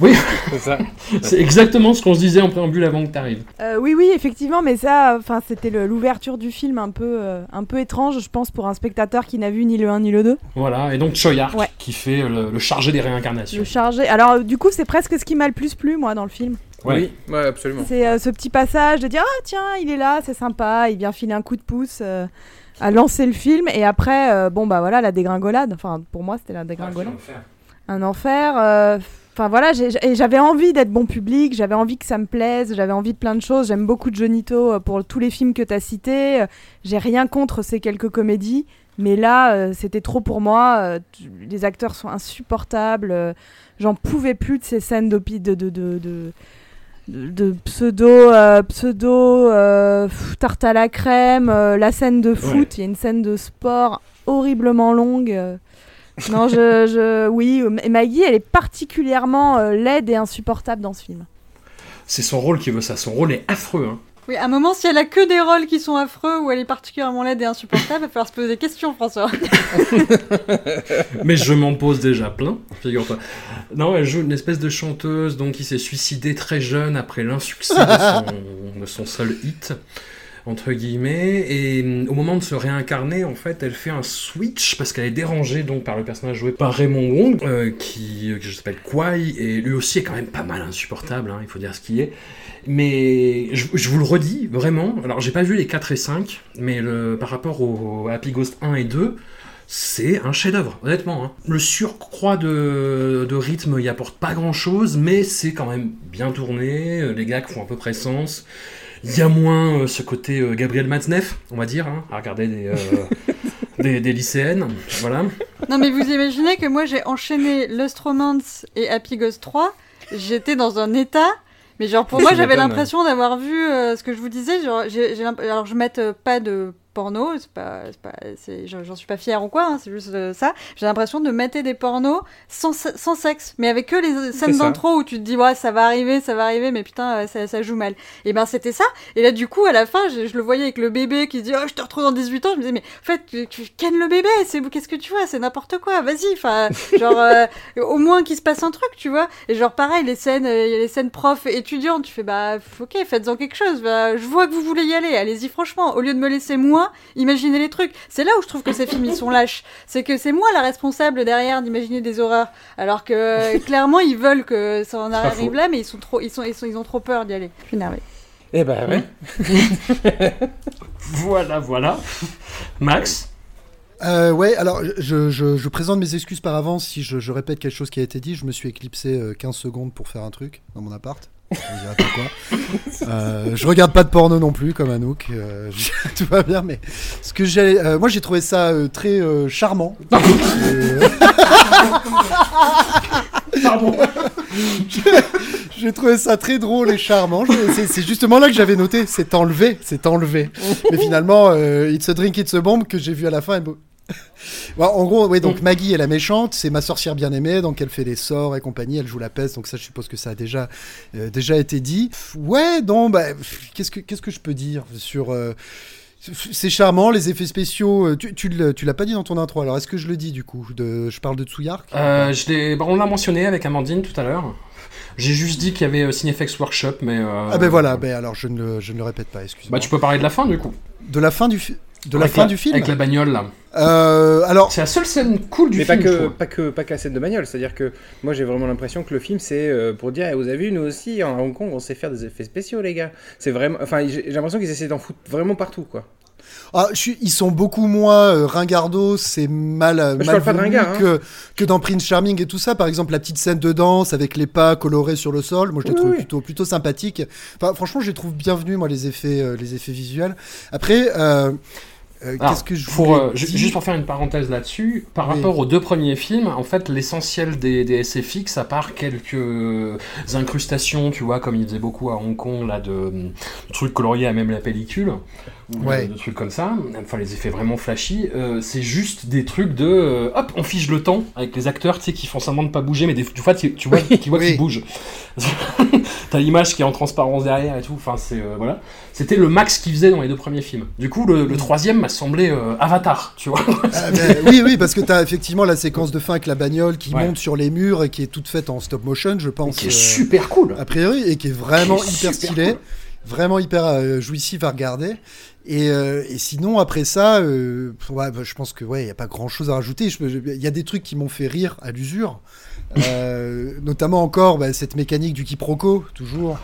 Oui, C'est ça. c'est exactement ce qu'on se disait en préambule avant que tu arrives. Euh, oui, oui, effectivement, mais ça, enfin, c'était l'ouverture du film un peu, euh, un peu étrange, je pense, pour un spectateur qui n'a vu ni le 1 ni le 2. Voilà, et donc Choyark Ouais. qui fait le, le chargé des réincarnations. Le chargé. Alors, du coup, c'est presque ce qui m'a le plus plu, moi, dans le film. Ouais. Oui, ouais, absolument. C'est euh, ce petit passage de dire Ah, tiens, il est là, c'est sympa, il vient filer un coup de pouce euh, à lancer le film, et après, euh, bon, bah voilà, la dégringolade. Enfin, pour moi, c'était la dégringolade. un enfer. euh, Enfin voilà, j'avais envie d'être bon public, j'avais envie que ça me plaise, j'avais envie de plein de choses. J'aime beaucoup Jonito euh, pour tous les films que tu as cités. euh, J'ai rien contre ces quelques comédies, mais là, euh, c'était trop pour moi. Les acteurs sont insupportables. J'en pouvais plus de ces scènes de, de, de, pseudo, pseudo tarte à la crème, la scène de foot, il y a une scène de sport horriblement longue. non, je, je, oui, Maggie, elle est particulièrement euh, laide et insupportable dans ce film. C'est son rôle qui veut ça. Son rôle est affreux. Hein. Oui, à un moment, si elle a que des rôles qui sont affreux ou elle est particulièrement laide et insupportable, il va falloir se poser des questions, François. Mais je m'en pose déjà plein, figure-toi. Non, elle joue une espèce de chanteuse donc qui s'est suicidée très jeune après l'insuccès de son seul hit, entre guillemets. Et hum, au moment de se réincarner, en fait, elle fait un switch parce qu'elle est dérangée donc par le personnage joué par Raymond Wong, euh, qui, s'appelle Kwai, et lui aussi est quand même pas mal insupportable, hein, il faut dire ce qui est. Mais je, vous le redis, vraiment. Alors, j'ai pas vu les 4 et 5, mais le, par rapport au, Happy Ghost 1 et 2, c'est un chef-d'œuvre, honnêtement. hein. Le surcroît de, de rythme y apporte pas grand-chose, mais c'est quand même bien tourné. euh, Les gags font à peu près sens. Il y a moins euh, ce côté euh, Gabriel Matzneff, on va dire, hein, à regarder des, euh, des, des lycéennes. Voilà. non, mais vous imaginez que moi, j'ai enchaîné Lost Romance et Happy Ghost 3. J'étais dans un état. Mais genre, pour moi, j'avais l'impression d'avoir vu euh, ce que je vous disais. Genre, alors, je mette euh, pas de porno, c'est pas, c'est j'en suis pas fière ou quoi, hein, c'est juste euh, ça. J'ai l'impression de mettre des pornos sans, sans sexe, mais avec que les scènes d'intro où tu te dis, ouais, ça va arriver, ça va arriver, mais putain, ça, ça joue mal. Et ben, c'était ça. Et là, du coup, à la fin, je, je le voyais avec le bébé qui se dit, oh, je te retrouve dans 18 ans. Je me disais, mais en fait, tu, tu kennes le bébé, c'est, qu'est-ce que tu vois, c'est n'importe quoi, vas-y, enfin, genre, euh, au moins qu'il se passe un truc, tu vois. Et genre, pareil, les scènes, euh, il y a les scènes prof tu fais, bah, ok, faites-en quelque chose, bah, je vois que vous voulez y aller, allez-y, franchement, au lieu de me laisser moi, imaginez les trucs. C'est là où je trouve que ces films, ils sont lâches. C'est que c'est moi la responsable derrière d'imaginer des horreurs. Alors que, euh, clairement, ils veulent que ça en arrive là, mais ils sont trop, ils sont, ils sont, ils ont trop peur d'y aller. Je suis énervée. Eh ben ouais. Voilà, voilà. Max Euh, ouais, alors je, je, je présente mes excuses par avance si je, je répète quelque chose qui a été dit. Je me suis éclipsé euh, 15 secondes pour faire un truc dans mon appart. Je. Euh, je regarde pas de porno non plus, comme Anouk. Euh, tout va bien, mais ce que j'ai, euh, moi j'ai trouvé ça très charmant. Pardon. J'ai trouvé ça très drôle et charmant. C'est justement là que j'avais noté. C'est enlevé, c'est enlevé. Mais finalement, It's a Drink, It's a Bomb que j'ai vu à la fin. est Ouais, en gros, oui, donc Maggie est la méchante, c'est ma sorcière bien aimée, donc elle fait des sorts et compagnie, elle joue la peste, donc ça je suppose que ça a déjà, euh, déjà été dit. Ouais, non, bah, qu'est-ce que qu'est-ce que je peux dire sur euh, c'est charmant, les effets spéciaux. euh, Tu, tu, l'as pas dit dans ton intro, alors est-ce que je le dis du coup de, Je parle de Tsuyark? Euh, je l'ai- bah, on l'a mentionné avec Amandine tout à l'heure. J'ai juste dit qu'il y avait Cinefex Workshop, mais. Ah ben voilà, ben alors je ne, le- je ne le répète pas, excuse-moi. Bah, tu peux parler de la fin du coup. De la fin du, fi- de la Avec fin du film Avec la bagnole là. Euh, alors, C'est la seule scène cool du Mais pas film. que, pas, que, pas que la scène de bagnole, c'est-à-dire que moi j'ai vraiment l'impression que le film c'est euh, pour dire, Eh, vous avez vu, nous aussi en Hong Kong on sait faire des effets spéciaux les gars. C'est vraiment, enfin j'ai j'ai l'impression qu'ils essaient d'en foutre vraiment partout quoi. Ah, je suis- ils sont beaucoup moins euh, ringardos, c'est mal, euh, mal ringard, hein. que, que dans Prince Charming et tout ça. Par exemple, la petite scène de danse avec les pas colorés sur le sol, moi je les Oui, trouve oui. plutôt, plutôt sympathiques. Enfin, franchement, je les trouve bienvenus, moi, les effets, euh, les effets visuels. Après, euh, euh, Alors, qu'est-ce que je pour, euh, dire Juste pour faire une parenthèse là-dessus, par Oui. rapport aux deux premiers films, en fait, l'essentiel des, des SFX, à part quelques incrustations, tu vois, comme ils faisaient beaucoup à Hong Kong, là, de, de trucs coloriés à même la pellicule, ou Ouais. de, de trucs comme ça, enfin, les effets vraiment flashy, euh, c'est juste des trucs de, euh, hop, on fige le temps avec les acteurs, tu sais, qui font semblant de pas bouger, mais des, tu, tu vois, tu vois Oui. qu'ils bougent. T'as l'image qui est en transparence derrière et tout, enfin, c'est, euh, voilà. C'était le max qu'ils faisaient dans les deux premiers films. Du coup, le, le troisième m'a semblé euh, Avatar, tu vois. Ah, ben, oui, oui, parce que tu as effectivement la séquence de fin avec la bagnole qui Ouais. monte sur les murs et qui est toute faite en stop motion, je pense. qui est euh, super cool. a priori, et qui est vraiment Qui est hyper stylé, cool. vraiment hyper euh, jouissif à regarder. Et, euh, et sinon, après ça, euh, ouais, bah, je pense que ouais, il y a pas grand chose à rajouter. Il y a des trucs qui m'ont fait rire à l'usure, Euh, notamment encore bah, cette mécanique du quiproquo, toujours,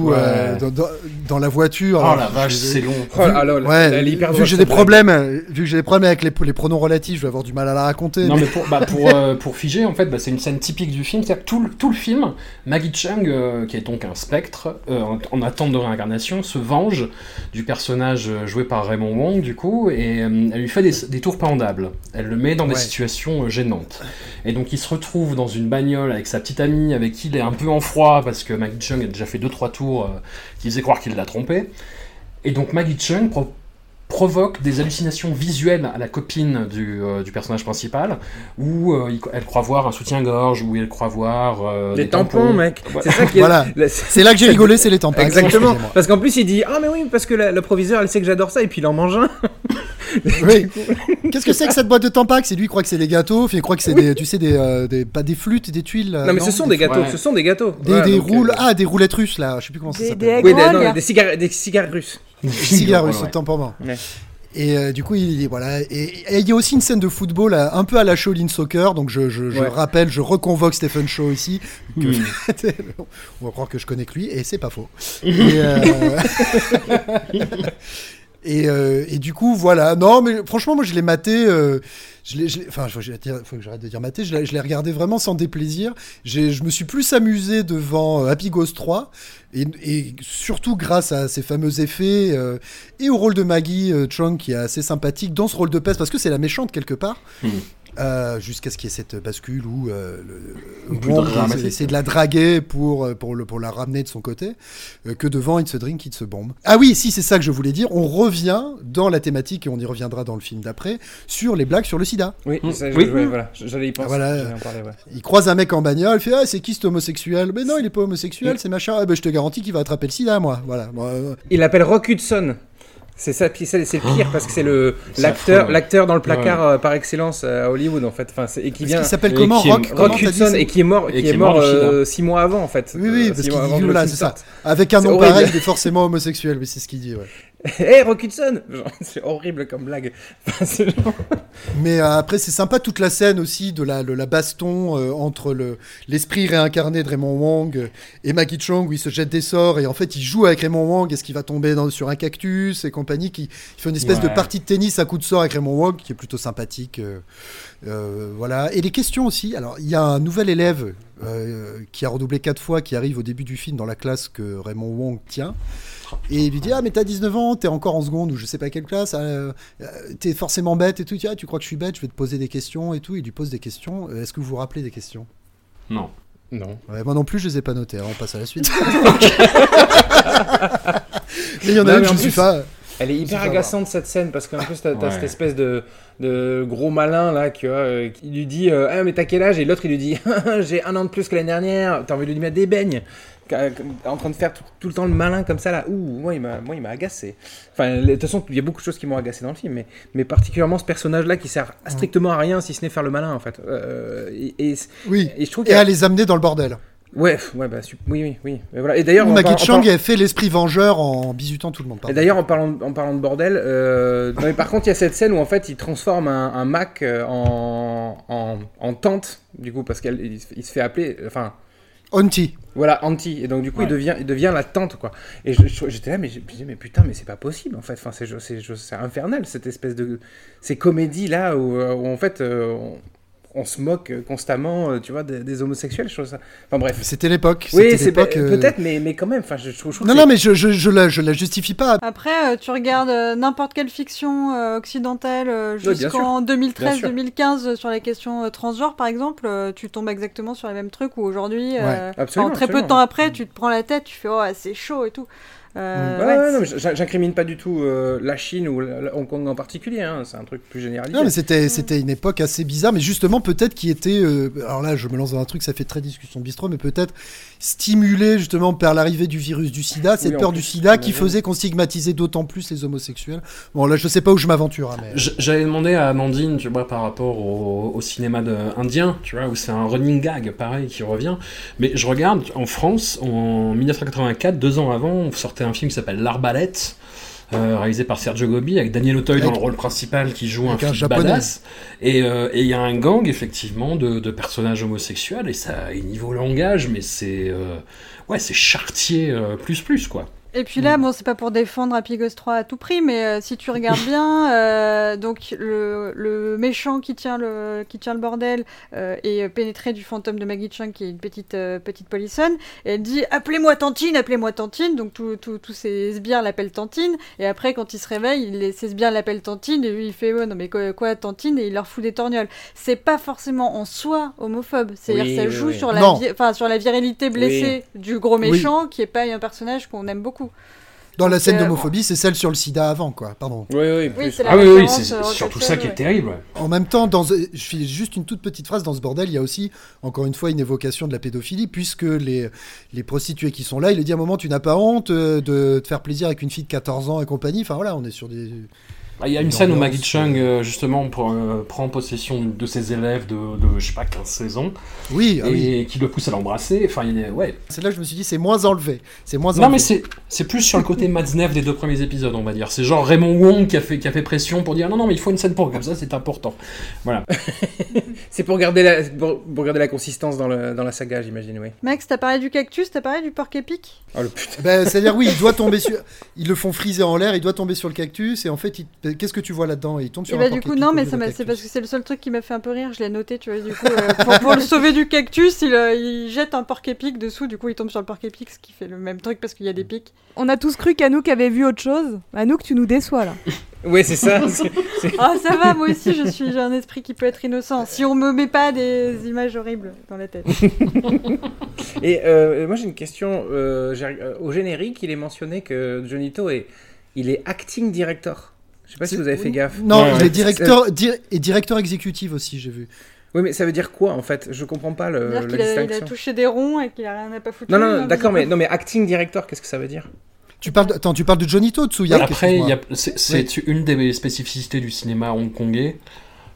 Ouais. euh, dans, dans- dans la voiture. Oh la vache, c'est long. Oh, alors, Ouais, elle est hyper vu que j'ai des problèmes, vu que j'ai des problèmes avec les, les pronoms relatifs, je vais avoir du mal à la raconter. Non mais- mais pour, bah, pour, euh, pour figer en fait bah, c'est une scène typique du film, c'est-à-dire tout, le- tout le film, Maggie Chung, euh, qui est donc un spectre euh, en, en attente de réincarnation, se venge du personnage joué par Raymond Wong du coup et euh, elle lui fait des, des tours pendables. Elle le met dans des situations euh, gênantes. Et donc il se retrouve dans une bagnole avec sa petite amie avec qui il est un peu en froid parce que Maggie Chung a déjà fait deux trois tours euh, qui faisaient croire qu'il l'a trompé. Et donc Maggie Chung pro- provoque des hallucinations visuelles à la copine du, euh, du personnage principal, où euh, il- elle croit voir un soutien-gorge, où elle croit voir euh, Des des tampons, mec. C'est ça qui est. Voilà. C'est là que j'ai rigolé, c'est les tampons. Exactement. Parce qu'en plus, il dit Ah, mais oui, parce que la, la proviseure, elle sait que j'adore ça, et puis il en mange un. Oui. Qu'est-ce que c'est que cette boîte de Tampax? Et lui, il croit que c'est des gâteaux. Il croit que c'est des, tu sais, des, euh, des, pas des flûtes, des tuiles. non, mais ce sont des gâteaux. Ouais. Ce sont des gâteaux. Des, Ouais, des donc, roules, euh, ah, des roulettes russes là, je sais plus comment ça s'appelle. des Oui, cigares, des cigares russes. Ouais, russes, ouais. autant pour moi. Ouais. Et euh, du coup, il dit voilà. Et et il y a aussi une scène de football euh, un peu à la Shaolin Soccer. Donc je, je, je Ouais. rappelle, je reconvoque Stephen Shaw ici. que-. On va croire que je connais que lui, et c'est pas faux. et, euh, et, euh, et du coup, voilà. Non, mais franchement, moi, je l'ai maté. euh, je l'ai- enfin, il faut que j'arrête de dire maté. Je l'ai regardé vraiment sans déplaisir. Je me suis plus amusé devant euh, Happy Ghost 3. Et, surtout grâce à ces fameux effets et au rôle de Maggie Chung qui est assez sympathique dans ce rôle de peste parce que c'est la méchante quelque part. Mhm. Euh, jusqu'à ce qu'il y ait cette bascule où euh, le, Wong essaie de la draguer pour, euh, pour, le, pour la ramener de son côté, euh, que devant It's a Drink, It's a Bomb. Ah oui, si, c'est ça que je voulais dire. On revient dans la thématique, et on y reviendra dans le film d'après, sur les blagues sur le sida. Oui, Mm. ça, je- Oui. ouais, voilà. J'allais y penser. Voilà. j'allais en parler, ouais. Il croise un mec en bagnole, il fait Ah, c'est qui cet homosexuel? Mais non, il est pas homosexuel, c'est machin. Ah, ben, je te garantis qu'il va attraper le sida, moi. Voilà. Bon, euh, Il l'appelle Rock Hudson. C'est ça, puis c'est le pire parce que c'est le C'est l'acteur, l'acteur dans le placard euh, par excellence euh, à Hollywood en fait. Enfin, c'est- et qui vient. s'appelle comment qui est- Rock, Rock Hudson ça et qui est mort, qui est mort euh, six mois avant en fait. Oui, oui, Euh, parce qu'il dit film c'est ça. Avec un nom pareil, il est forcément homosexuel. Oui, c'est ce qu'il dit, ouais. Hé, Rock Hudson Genre, C'est horrible comme blague. Enfin, c'est genre- Mais euh, après, c'est sympa toute la scène aussi de la, le- la baston euh, entre le- l'esprit réincarné de Raymond Wong euh, et Maggie Chung où il se jette des sorts et en fait il joue avec Raymond Wong. Est-ce qu'il va tomber dans, sur un cactus et compagnie qui il fait une espèce de partie de tennis à coups de sort avec Raymond Wong qui est plutôt sympathique. euh, euh, voilà. Et les questions aussi. Alors, il y a un nouvel élève euh, qui a redoublé quatre fois qui arrive au début du film dans la classe que Raymond Wong tient. Et il lui dit Ah, mais t'as 19 ans, t'es encore en seconde ou je sais pas quelle classe, euh, euh, t'es forcément bête et tout. Il dit, Ah, tu crois que je suis bête, je vais te poser des questions et tout. Il lui pose des questions. Euh, Est-ce que vous vous rappelez des questions? Non. Non. Ouais, Moi non plus, je les ai pas notées. hein, on passe à la suite. mais il y en a Non, une, je en me suis plus- pas. Elle est hyper agaçante cette scène parce qu'en plus t'as Ouais. cette espèce de, de gros malin là qui, euh, qui lui dit euh, ah mais t'as quel âge? Et l'autre il lui dit j'ai un an de plus que l'année dernière t'as envie de lui mettre des beignes en train de faire tout, tout le temps le malin comme ça là ouh moi il m'a moi il m'a agacé enfin de toute façon il y a beaucoup de choses qui m'ont agacé dans le film mais mais particulièrement ce personnage là qui sert strictement à rien si ce n'est faire le malin en fait Euh, et, et, Oui. et je trouve Et à les amener dans le bordel. ouais ouais bah oui oui oui Et voilà et d'ailleurs par- Chung par- avait fait l'esprit vengeur en bisutant tout le monde. Et d'ailleurs, en parlant, de- en parlant de bordel, euh, non, mais par contre, il y a cette scène où en fait, il transforme un, un Mac euh, en, en, en tente, du coup, parce qu'il il se il se fait appeler. Enfin, Auntie. Voilà, anti. Et donc, du coup, il, devient, il devient la tante, quoi. Et j'étais là, mais je me disais, mais putain, mais c'est pas possible, en fait. Enfin, c'est infernal, cette espèce de. Ces comédies-là où, euh, où, en fait, euh, on, on se moque constamment, euh, tu vois, des, des homosexuels. Je trouve ça. Enfin, bref. C'était l'époque. Oui, c'est l'époque, euh, peut-être, mais, mais quand même. Enfin, je, je trouve Non, non, mais je, je, je, la, je la justifie pas. Après, euh, tu regardes euh, n'importe quelle fiction euh, occidentale euh, jusqu'en Bien 2013-2015 euh, sur la question euh, transgenre, par exemple, euh, tu tombes exactement sur les mêmes trucs où aujourd'hui, euh, enfin, très peu de temps après, tu te prends la tête, tu fais oh c'est chaud et tout. Euh, Ouais, ouais, j'incrimine pas du tout euh, la Chine ou la- Hong Kong en particulier. hein, C'est un truc plus généralisé. Non, mais c'était, c'était une époque assez bizarre, mais justement, peut-être qui était. euh, alors là, je me lance dans un truc, ça fait très discussion de bistrot, mais peut-être stimulé justement par l'arrivée du virus du sida, cette peur plus, du sida qui faisait qu'on stigmatisait d'autant plus les homosexuels. Bon, là, je sais pas où je m'aventure, hein, mais. J'avais demandé à Amandine, tu vois, par rapport au, au cinéma de- indien, tu vois, où c'est un running gag, pareil, qui revient. Mais je regarde, en France, en 1984, deux ans avant, on sortait un film qui s'appelle L'Arbalète, euh, réalisé par Sergio Gobi, avec Daniel Auteuil dans le rôle principal qui joue un un badass. Et euh, et il y a un gang, effectivement, de, de personnages homosexuels, et ça, et niveau langage, mais c'est... euh, ouais, c'est chartier euh, plus plus, quoi. Et puis Mm. là, bon, c'est pas pour défendre Happy 3 à tout prix, mais euh, si tu regardes bien, euh, donc le, le méchant qui tient le, qui tient le bordel euh, est pénétré du fantôme de Maggie Chung, qui est une petite, euh, petite polissonne, et elle dit Appelez-moi Tantine, appelez-moi Tantine. Donc tous ces sbires l'appellent Tantine, et après, quand il se réveille, il, les- ces sbires l'appellent Tantine, et lui il fait Ouais, non mais quoi, quoi Tantine, et il leur fout des torgnoles. C'est pas forcément en soi homophobe, c'est-à-dire Oui, que ça joue oui. Sur, la sur la virilité blessée du gros méchant, qui est pas un personnage qu'on aime beaucoup. Dans la scène euh, d'homophobie, c'est celle sur le sida avant, quoi. Pardon. Oui, oui, c'est la Ah oui, oui, euh, surtout ça qui est terrible. ouais. En même temps, dans, je fais juste une toute petite phrase dans ce bordel, il y a aussi, encore une fois, une évocation de la pédophilie, puisque les, les prostituées qui sont là, il est dit à un moment, tu n'as pas honte euh, de te faire plaisir avec une fille de 14 ans et compagnie? Enfin voilà, on est sur des. Ah, Il y a une scène où Maggie Chung, euh, justement, pour, euh, prend possession de ses élèves de, de, je sais pas, 15-16 ans, Oui, ah et oui. qui le pousse à l'embrasser. Enfin, il est, ouais. c'est là que je me suis dit, c'est moins enlevé. C'est moins Non, enlevé. mais c'est, c'est plus sur le côté Matzneff des deux premiers épisodes, on va dire. C'est genre Raymond Wong qui a fait, qui a fait pression pour dire non, non, mais il faut une scène pour comme ça, c'est important. Voilà. C'est pour garder la, pour, pour garder la consistance dans, le, dans la saga, j'imagine, oui. Max, t'as parlé du cactus, t'as parlé du porc épic? Oh le putain. Ben, C'est-à-dire, oui, il doit tomber sur. Ils le font friser en l'air, il doit tomber sur le cactus, et en fait, il- qu'est-ce que tu vois là-dedans Et il tombe sur Et un bah du porc-épic coup, non, mais c'est parce que c'est le seul truc qui m'a fait un peu rire, je l'ai noté, tu vois, du coup, euh, pour, pour le sauver du cactus, il, euh, il jette un porc épic dessous, du coup il tombe sur le porc épic, ce qui fait le même truc parce qu'il y a des pics. On a tous cru qu'Anouk avait vu autre chose. Anouk, tu nous déçois là. Oui, c'est ça. c'est- Ah ça va, moi aussi je suis, j'ai un esprit qui peut être innocent, si on me met pas des images horribles dans la tête. Et euh, moi j'ai une question. euh, euh, au générique, il est mentionné que Jonito est, il est acting director. Je sais pas si vous avez fait gaffe. Non, Ouais, il ouais. est directeur di- et directeur exécutif aussi, j'ai vu. Oui, mais ça veut dire quoi en fait? Je comprends pas le, la qu'il a, il a touché des ronds et qu'il a rien à pas foutre. Non, non, d'accord, mais non, mais acting director, qu'est-ce que ça veut dire? Tu parles de... Attends, tu parles de Johnny To, Tsuyak Après, il y excuse-moi. a- c'est, c'est une des spécificités du cinéma hongkongais.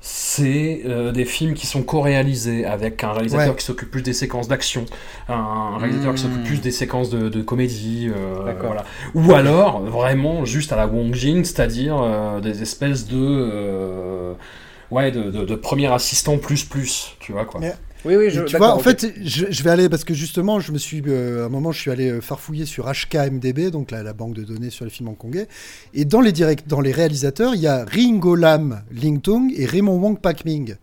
C'est euh, des films qui sont co-réalisés avec un réalisateur Ouais. qui s'occupe plus des séquences d'action, un réalisateur qui Hmm. s'occupe plus des séquences de, de comédie, euh, voilà. Ou alors vraiment juste à la Wong Jing, c'est-à-dire euh, des espèces de ouais de, de, de premier assistant plus plus, tu vois quoi. Mais- Oui, oui, je. tu vois, en fait, je, je vais aller parce que justement, je me suis, euh, à un moment, je suis allé euh, farfouiller sur HKMDB, donc la, la banque de données sur les films hongkongais. Et dans les direct, dans les réalisateurs, il y a Ringo Lam Lingtung et Raymond Wong Pak Ming.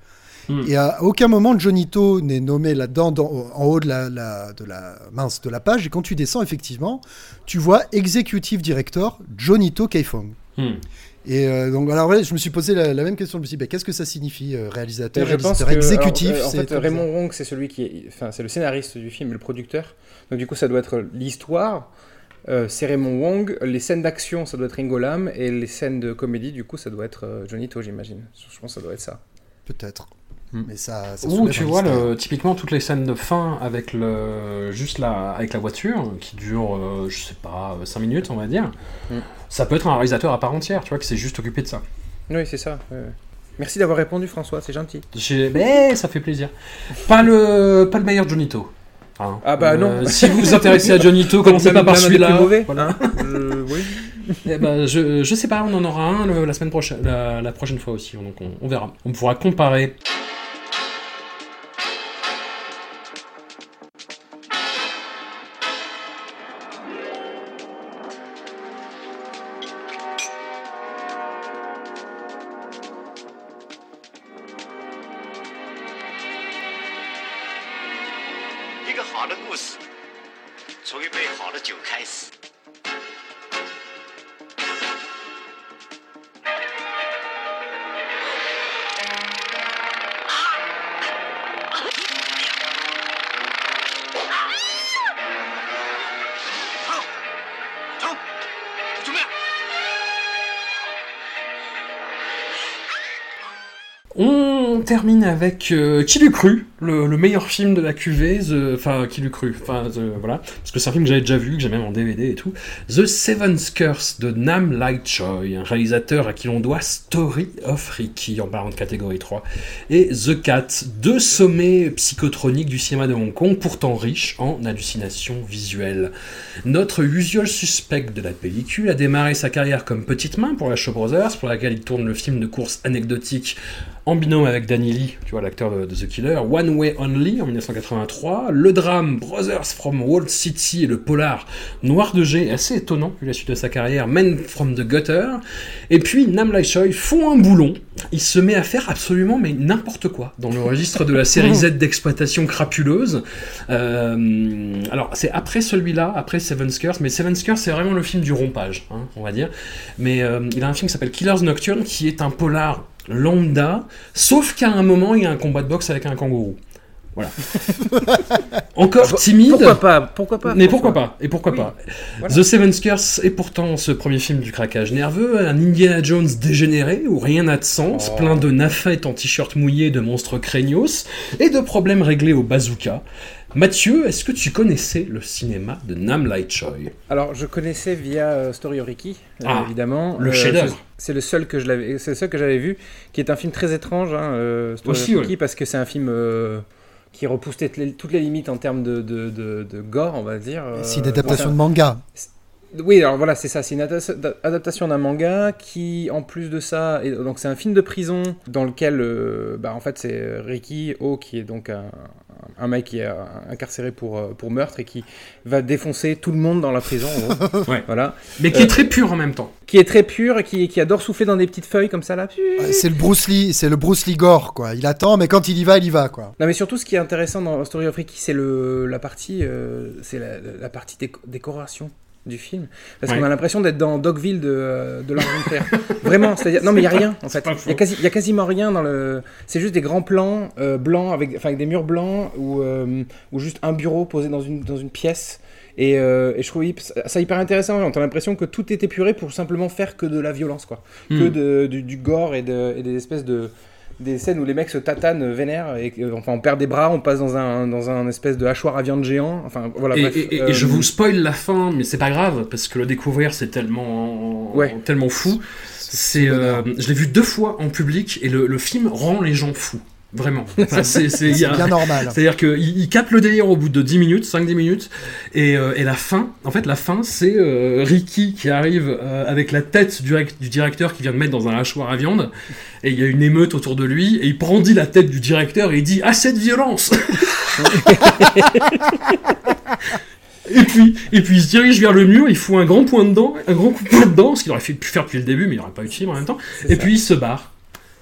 Hmm. Et à aucun moment Johnny To n'est nommé là-dedans, dans- en haut de la, la- de la mince de la page. Et quand tu descends, effectivement, tu vois Executive Director Johnny To Kaifong. Hmm. Et euh, donc, alors, ouais, je me suis posé la, la même question. Je me suis dit, bah, qu'est-ce que ça signifie, euh, réalisateur, pense réalisateur que, exécutif alors, euh, en fait, Raymond Wong, c'est celui qui est, enfin, c'est le scénariste du film, le producteur. Donc du coup, ça doit être l'histoire. euh, c'est Raymond Wong. Les scènes d'action, ça doit être Ringo Lam, et les scènes de comédie, du coup, ça doit être Johnny To, j'imagine. Je pense que ça doit être ça. Peut-être. Mais ça. ça Ou tu vois le, typiquement toutes les scènes de fin avec le juste la avec la voiture qui dure euh, je sais pas 5 minutes on va dire. Mm. Ça peut être un réalisateur à part entière, tu vois, qui s'est juste occupé de ça. Oui, c'est ça. Merci d'avoir répondu, François. C'est gentil. Mais ça fait plaisir. Pas le pas le meilleur Johnito. hein. Ah bah non. Si vous vous intéressez à Johnito, commencez pas par celui-là. mauvais. Voilà. Euh, oui eh ben, je, sais pas, on en aura un le, la semaine prochaine, la, prochaine fois aussi, donc on verra. On pourra comparer. Termine avec euh, Qui l'eût cru, le, le meilleur film de la The- enfin Qui l'eût cru, enfin voilà, parce que c'est un film que j'avais déjà vu, que j'ai même en DVD et tout. The Seventh Curse de Nam Lai Choi, un réalisateur à qui l'on doit Story of Ricky en parlant de catégorie 3, et The Cat, deux sommets psychotroniques du cinéma de Hong Kong, pourtant riches en hallucinations visuelles. Notre usual suspect de la pellicule a démarré sa carrière comme petite main pour la Shaw Brothers, pour laquelle il tourne le film de course anecdotique en binôme avec Danny Lee, tu vois l'acteur de, de The Killer, One Way Only en 1983, le drame Brothers from Wall City et le polar Noir de G, assez étonnant vu la suite de sa carrière, Men from the Gutter, et puis Nam Lai Choi font un boulon, il se met à faire absolument mais n'importe quoi dans le registre de la série Z d'exploitation crapuleuse. Euh, alors c'est après celui-là, après Seven Curse, mais Seven Curse c'est vraiment le film du rompage, hein, on va dire. Mais euh, il a un film qui s'appelle Killers Nocturne qui est un polar lambda, sauf qu'à un moment il y a un combat de boxe avec un kangourou. Voilà. Encore timide. Pourquoi pas Pourquoi pas Mais pourquoi pas Et pourquoi Oui. pas Voilà. The Seventh Curse est pourtant ce premier film du craquage nerveux, un Indiana Jones dégénéré où rien n'a de sens, Oh. plein de nafettes en t-shirt mouillé de monstres craignos et de problèmes réglés au bazooka. Mathieu, est-ce que tu connaissais le cinéma de Nam Lai Choi? Alors, je connaissais via euh, Story of Ricky, euh, Ah, évidemment. le Euh, chef-d'œuvre. c'est- C'est le seul que je l'avais, c'est le seul que j'avais vu, qui est un film très étrange, hein, euh, Story Aussi, of Ricky, ouais. parce que c'est un film euh, qui repousse toutes les, toutes les limites en termes de, de, de, de gore, on va dire. euh, C'est une adaptation de manga. Oui, alors voilà, c'est ça, c'est une adaptation- d'un manga qui, en plus de ça, est- donc c'est un film de prison dans lequel, euh, bah, en fait, c'est Ricky O qui est donc un, un mec qui est euh, incarcéré pour, euh, pour meurtre et qui va défoncer tout le monde dans la prison. en gros. Ouais. Voilà. Mais qui est très pur en même temps. Qui est très pur et qui, qui adore souffler dans des petites feuilles comme ça là. C'est le Bruce Lee, c'est le Bruce Lee gore, quoi. Il attend, mais quand il y va, il y va, quoi. Non mais surtout ce qui est intéressant dans Story of Ricky c'est le la partie euh, c'est la, la partie déco- décoration du film parce Ouais. qu'on a l'impression d'être dans Dogville de euh, de. Vraiment, c'est-à-dire non mais il y a rien en fait. Il y faux. a a quasiment rien dans le c'est juste des grands plans euh, blancs avec enfin avec des murs blancs ou euh, ou juste un bureau posé dans une dans une pièce. Et, euh, et je trouve ça hyper intéressant. On a l'impression que tout est épuré pour simplement faire que de la violence, quoi. Que Hmm. de, du, du gore et, de, et des espèces de, des scènes où les mecs se tatanent vénère et que- enfin on perd des bras on passe dans un dans un espèce de hachoir à viande géant enfin voilà Et, bref, et- et euh, je vous spoil la fin, mais c'est pas grave parce que le découvrir c'est tellement, Ouais. tellement fou. C'est, euh, je l'ai vu deux fois en public et le, le film rend les gens fous, vraiment. Enfin, c'est, bien normal. C'est-à-dire qu'il il capte le délire au bout de 10 minutes, 5-10 minutes, et, euh, et la fin, en fait, la fin, c'est euh, Ricky qui arrive euh, avec la tête du, rec- du directeur qui vient de mettre dans un hachoir à viande, et il y a une émeute autour de lui, et il brandit la tête du directeur et il dit « Assez de violence !» Et puis, et puis il se dirige vers le mur, il fout un grand point dedans, un grand coup de poing dedans, ce qu'il aurait pu faire depuis le début, mais il n'aurait pas eu de en même temps. Et ça. puis il se barre.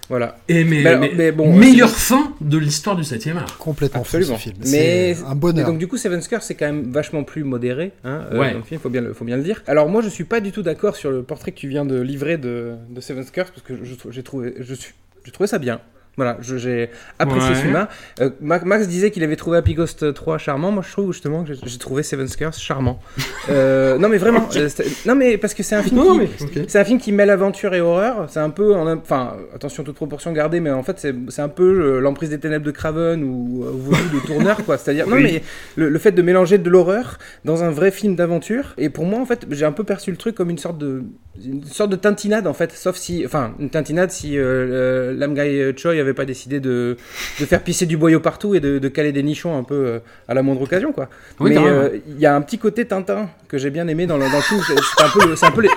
Voilà Et mais, Mais alors, mais- mais bon, meilleure fin de l'histoire du 7 art. Complètement fou, absolument ce film. mais C'est un et bonheur. donc du coup Seven Scars c'est quand même vachement plus modéré hein, euh, Ouais. dans le film faut bien le faut bien le dire alors moi je suis pas du tout d'accord sur le portrait que tu viens de livrer de, de Seven Scars parce que je- j'ai trouvé je suis j'ai trouvé ça bien voilà, j'ai apprécié Ouais. ce film-là. Euh, Ma- Max disait qu'il avait trouvé Happy Ghost 3 charmant. Moi, je trouve justement que j'ai- trouvé Seven Scars charmant. Euh, non, mais vraiment. euh, non, mais parce que c'est un film Non, qui, mais, ok. c'est un film qui mêle aventure et horreur. C'est un peu, en, enfin, attention toute proportion gardée, mais en fait c'est un peu euh, l'emprise des ténèbres de Craven ou euh, Voodoo de Tourneur, quoi. C'est-à-dire, non mais le, le fait de mélanger de l'horreur dans un vrai film d'aventure. Et pour moi, en fait, j'ai un peu perçu le truc comme une sorte de, une sorte de tintinade, en fait. Sauf si, enfin, une tintinade si euh, euh, Lam Guy Choi avait pas décidé de, de faire pisser du boyau partout et de, de caler des nichons un peu euh, à la moindre occasion, quoi. Oui, mais euh, il y a un petit côté Tintin que j'ai bien aimé dans le, dans film. C'est un peu, c'est un peu les...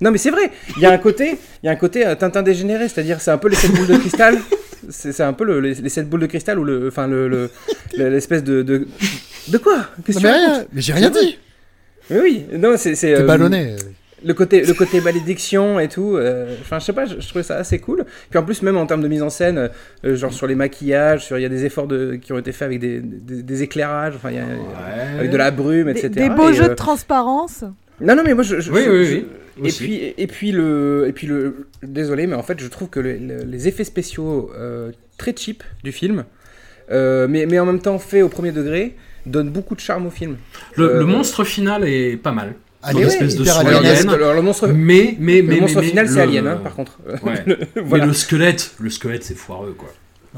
Non mais c'est vrai. Il y a un côté, il y a un côté euh, Tintin dégénéré, c'est-à-dire c'est un peu les sept boules de cristal. C'est c'est un peu le- les, les sept boules de cristal ou le, enfin le, le- le- l'espèce de, de de quoi? Qu'est-ce Non, que mais tu rien, racontes mais j'ai rien dit. Mais oui, non c'est c'est. Euh, ballonné. Le côté, le côté malédiction et tout. euh, Enfin, je sais pas, je, je trouvais ça assez cool. Puis en plus, même en termes de mise en scène, euh, genre sur les maquillages, sur il y a des efforts de, qui ont été faits avec des, des, des éclairages, enfin, il y a- avec de la brume, Des, etc. des beaux Et, jeux euh, de transparence. Non, non, mais moi, je. je- Oui, je- oui, je- oui. Et Aussi. puis, et puis le, et puis le, désolé, mais en fait, je trouve que le- le- les effets spéciaux euh, très cheap du film, euh, mais, mais en même temps fait au premier degré, donnent beaucoup de charme au film. Le, Euh, le monstre final est pas mal. Ah, Son mais espèce ouais, de alienesque. alien. alors, le monstre, Mais, mais, mais, le monstre mais- final, mais c'est Alien, hein, par contre. Ouais. Le- voilà. Mais le squelette, le squelette, c'est foireux, quoi.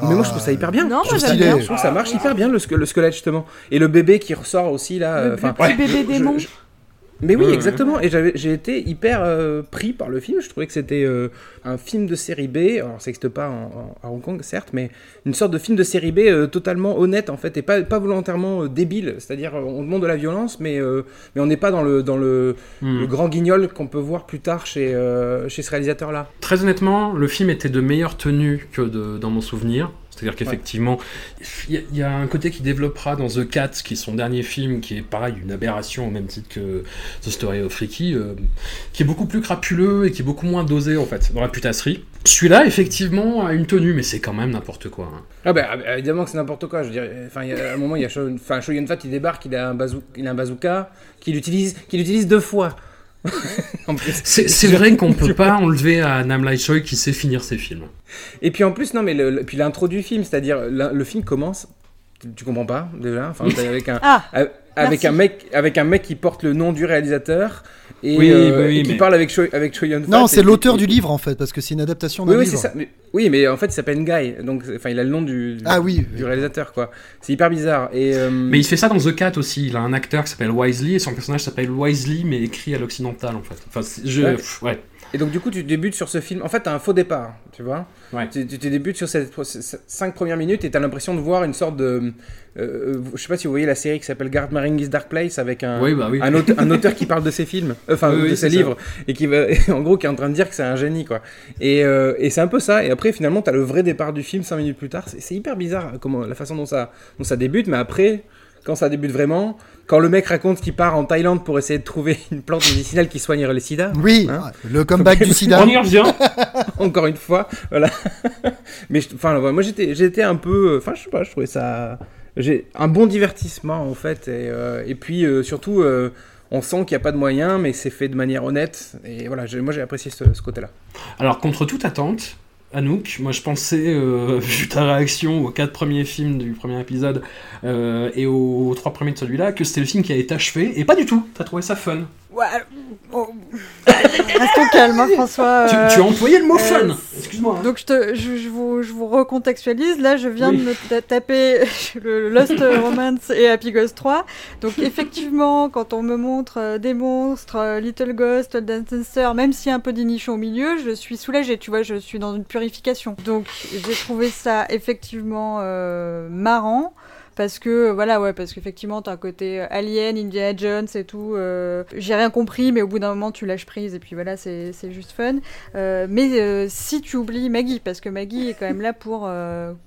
Mais moi, je trouve ça hyper bien. Non, je moi, j'aime bien. Je trouve que ça marche hyper bien le, sque- le squelette justement. Et le bébé qui ressort aussi là. Le, euh, le petit bébé je- démon. je- Mais oui, Ouais, ouais. exactement. Et j'ai été hyper euh, pris par le film. Je trouvais que c'était euh, un film de série B. Alors, ça n'existe pas en- en- à Hong Kong, certes, mais une sorte de film de série B euh, totalement honnête, en fait, et pas, pas volontairement débile. C'est-à-dire, on demande de la violence, mais, mais on n'est pas dans le, dans le, Hmm. le grand guignol qu'on peut voir plus tard chez, chez ce réalisateur-là. Très honnêtement, le film était de meilleure tenue que de- dans mon souvenir. C'est-à-dire qu'effectivement, il y, a- il y a un côté qui développera dans The Cat, qui est son dernier film, qui est pareil, une aberration au même titre que The Story of Ricky, euh, qui est beaucoup plus crapuleux et qui est beaucoup moins dosé en fait dans la putasserie. Celui-là, effectivement, a une tenue, mais c'est quand même n'importe quoi. hein. Ah bah ah, évidemment que c'est n'importe quoi, je veux dire, enfin y a un moment il y a Sho, enfin Sho Yun Fat il débarque, il a un bazou, il a un bazooka qu'il utilise qu'il utilise deux fois. C'est vrai qu'on peut pas enlever à Nam Lai Choi qui sait finir ses films. Et puis en plus non mais le, le- puis l'intro du film, c'est-à-dire le film commence tu, comprends pas déjà, enfin t'es avec un Ah, avec merci. un mec avec un mec qui porte le nom du réalisateur et, Oui, euh, bah oui, et qui mais- parle avec Cho, avec Fat. Non, c'est l'auteur et- du livre en fait, parce que c'est une adaptation Oui d'un oui livre. c'est ça. Mais- oui mais en fait il s'appelle Guy, donc enfin il a le nom du, Ah oui. du réalisateur quoi. C'est hyper bizarre et euh, Mais il fait ça dans The Cat aussi. Il a un acteur qui s'appelle Wisely et son personnage s'appelle Wisely mais écrit à l'occidental en fait. Enfin, je, Ouais. pff, ouais. Et donc du coup tu débutes sur ce film. En fait t'as un faux départ, tu vois. Ouais. Tu, tu, tu débutes sur ces cinq premières minutes et t'as l'impression de voir une sorte de, euh, je sais pas si vous voyez la série qui s'appelle Guard Marenghi's Dark Place avec un, Oui, bah oui. un, auteur, un auteur qui parle de ses films, euh, enfin oui, de ses ça. livres et qui va, en gros qui est en train de dire que c'est un génie quoi. Et, euh, et c'est un peu ça. Et après finalement t'as le vrai départ du film cinq minutes plus tard. C'est c'est hyper bizarre comment la façon dont ça dont ça débute, mais après quand ça débute vraiment, quand le mec raconte qu'il part en Thaïlande pour essayer de trouver une plante médicinale qui soignerait le sida. Oui, Hein le comeback du sida. On y revient. encore une fois, voilà. Mais enfin, moi j'étais, j'étais un peu, enfin, je sais pas, je trouvais ça, j'ai un bon divertissement en fait, et, euh, et puis euh, surtout, euh, on sent qu'il n'y a pas de moyens, mais c'est fait de manière honnête, et voilà, moi j'ai apprécié ce, ce côté-là. Alors, contre toute attente, Anouk, moi je pensais, euh, vu ta réaction aux quatre premiers films du premier épisode euh, et aux trois premiers de celui-là, que c'était le film qui a été achevé, et pas du tout. T'as trouvé ça fun. Ouais, oh, Restons calmes, hein, François. Tu, euh, tu as employé le mot euh, fun. Excuse-moi. hein. Donc je, te, je, je vous, je vous recontextualise. Là, je viens Oui. de me ta- taper le Lost Romance et Happy Ghost 3. Donc effectivement, quand on me montre euh, des monstres, euh, Little Ghost, Dancer, même s'il y a un peu d'inition au milieu, je suis soulagée. Tu vois, je suis dans une purification. Donc j'ai trouvé ça effectivement euh, marrant. Parce que, voilà, ouais, parce qu'effectivement, t'as un côté euh, Alien, Indiana Jones et tout. euh, J'ai rien compris, mais au bout d'un moment, tu lâches prise et puis voilà, c'est juste fun. Euh, mais si tu oublies Maggie, parce que Maggie est quand même là pour,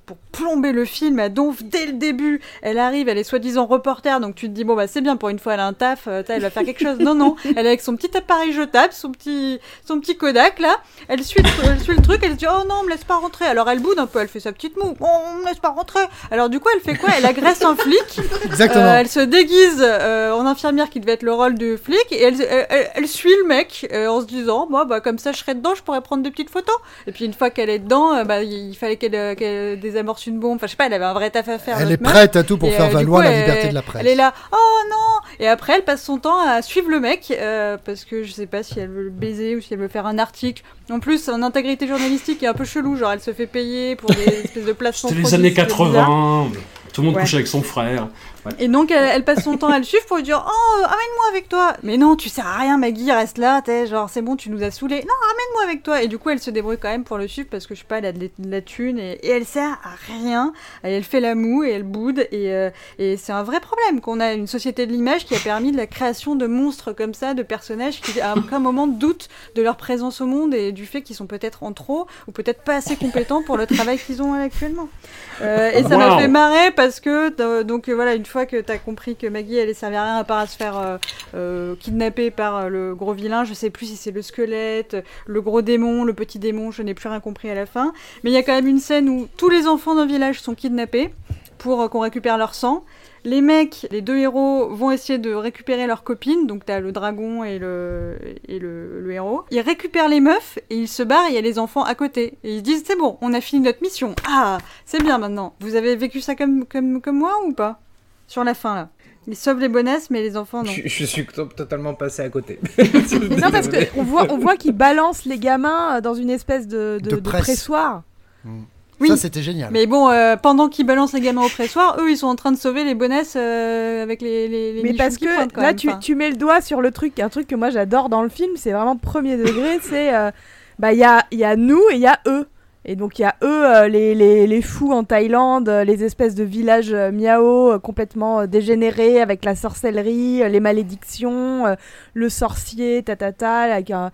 pour plomber le film à donf dès le début. Elle arrive, elle est soi-disant reporter, donc tu te dis, bon, bah c'est bien, pour une fois, elle a un taf, elle va faire quelque chose. Non, non, elle est avec son petit appareil jetable, son petit, son petit Kodak là, elle suit, le, elle suit le truc, elle se dit, oh non, on me laisse pas rentrer. Alors elle boude un peu, elle fait sa petite moue, oh, on me laisse pas rentrer. Alors du coup, elle fait quoi? Elle agresse un flic. Exactement. Euh, elle se déguise euh, en infirmière qui devait être le rôle du flic et elle, elle, elle- elle suit le mec euh, en se disant moi bah comme ça je serais dedans je pourrais prendre des petites photos et puis une fois qu'elle est dedans euh, bah il fallait qu'elle euh, qu'elle désamorce une bombe enfin je sais pas elle avait un vrai taf à faire Elle est prête à tout pour Et, faire euh, valoir coup, la elle- liberté de la presse. Elle est là, oh non Et après, elle passe son temps à suivre le mec, euh, parce que je sais pas si elle veut le baiser ou si elle veut faire un article. En plus, son intégrité journalistique est un peu chelou, genre elle se fait payer pour des espèces de placements C'était les années c'est bizarre. 80. Tout le monde Ouais. couchait avec son frère. Et donc, elle, elle passe son temps à le suivre pour lui dire Oh, amène-moi avec toi Mais non, tu sers à rien, Maggie, reste là, t'es genre, c'est bon, tu nous as saoulés. Non, amène-moi avec toi Et du coup, elle se débrouille quand même pour le suivre parce que je sais pas, elle a de, la- thune et, et elle sert à rien. Et elle fait la moue et elle boude. Et, euh, et c'est un vrai problème qu'on a une société de l'image qui a permis de la création de monstres comme ça, de personnages qui, à aucun moment, doutent de leur présence au monde et du fait qu'ils sont peut-être en trop ou peut-être pas assez compétents pour le travail qu'ils ont actuellement. Euh, et ça m'a fait marrer parce que euh, donc euh, voilà une fois fois que t'as compris que Maggie elle servait à rien à part à se faire euh, euh, kidnapper par euh, le gros vilain. Je sais plus si c'est le squelette, le gros démon, le petit démon. Je n'ai plus rien compris à la fin. Mais il y a quand même une scène où tous les enfants d'un village sont kidnappés pour qu'on récupère leur sang. Les mecs, les deux héros, vont essayer de récupérer leurs copines. Donc t'as le dragon et le, et le, héros. Ils récupèrent les meufs et ils se barrent il y a les enfants à côté. Et ils se disent c'est bon, on a fini notre mission. Ah, c'est bien maintenant. Vous avez vécu ça comme, comme, comme moi ou pas? Sur la fin là. Ils sauvent les bonnesses mais les enfants non. Je, je suis to- totalement passé à côté. Non, parce qu'on voit, on voit qu'ils balancent les gamins euh, dans une espèce de, de, De de presse. pressoir. Oui. Ça, c'était génial. Mais bon, euh, pendant qu'ils balancent les gamins au pressoir, eux ils sont en train de sauver les bonnesses euh, avec les, les, les Mais parce que pointent, quand là, même. tu, mets le doigt sur le truc, un truc que moi j'adore dans le film, c'est vraiment premier degré, c'est euh, bah il y a, il y a nous et il y a eux. Et donc il y a eux, euh, les, les, les fous en Thaïlande, euh, les espèces de villages euh, miao complètement dégénérés avec la sorcellerie, les malédictions, le sorcier, tatata, avec un,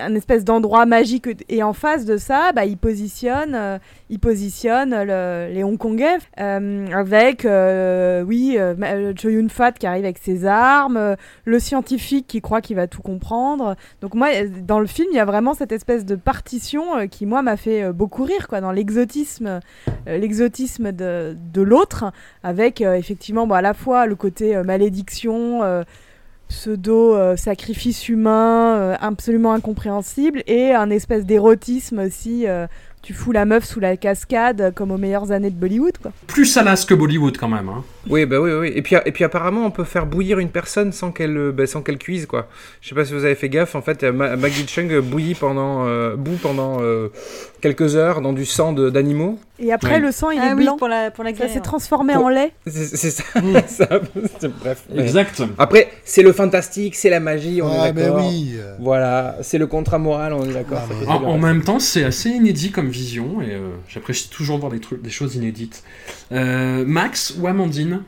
un espèce d'endroit magique. Et en face de ça, bah, ils positionnent, euh, ils positionnent le- les Hongkongais euh, avec, euh, oui, euh, Ma- euh, Cho Yun Fat qui arrive avec ses armes, le scientifique qui croit qu'il va tout comprendre. Donc moi, dans le film, il y a vraiment cette espèce de partition qui, moi, m'a fait beaucoup rire, quoi, dans l'exotisme, l'exotisme de, de l'autre, avec effectivement, bon, à la fois le côté malédiction. Euh, pseudo euh, sacrifice humain euh, absolument incompréhensible et un espèce d'érotisme aussi euh, tu fous la meuf sous la cascade comme aux meilleures années de Bollywood quoi. Plus salace que Bollywood quand même. Hein. Oui, bah oui, oui. Et puis, et puis apparemment, on peut faire bouillir une personne sans qu'elle bah, sans qu'elle cuise, quoi. Je sais pas si vous avez fait gaffe, en fait, Ma- Maggie Chung bouillit pendant, euh, bout pendant euh, quelques heures dans du sang de- d'animaux. Et après Ouais. le sang il ah est oui, blanc. pour la, pour la Ça s'est transformé Pour- en lait. C'est ça. ça c'est- bref. Exact. Après, c'est le fantastique, c'est la magie, on Ah, est d'accord. oui. Voilà, c'est le contrat moral, on est d'accord. Ah, mais- En, même temps, c'est assez inédit comme vision et euh, j'apprécie toujours voir des, trucs, des choses inédites. Euh, Max ou Amandine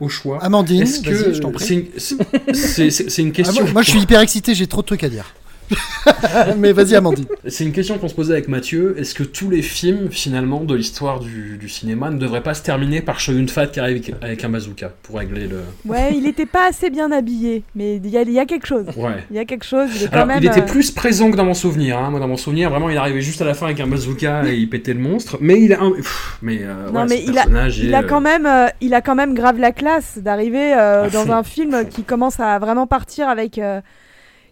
Au choix? Amandine, Est-ce que vas-y, je t'en prie. c'est une, Ah, question moi, moi, je suis hyper excité, j'ai trop de trucs à dire. Mais vas-y, Amandine. C'est une question qu'on se posait avec Mathieu. Est-ce que tous les films, finalement, de l'histoire du, du cinéma ne devraient pas se terminer par Shoyun Fat qui arrive avec, avec un bazooka pour régler le. Ouais, il était pas assez bien habillé, mais il y a, il y a quelque chose. Ouais. Il y a quelque chose, il est quand Alors, même. il était euh, plus présent que dans mon souvenir. Hein. Moi, dans mon souvenir, vraiment, il arrivait juste à la fin avec un bazooka et il pétait le monstre. Mais il a un. Pff, mais euh, Non, ouais, mais ce il a- Il a quand même, euh, il a quand même grave la classe d'arriver euh, dans fond. un film qui commence à vraiment partir avec, euh,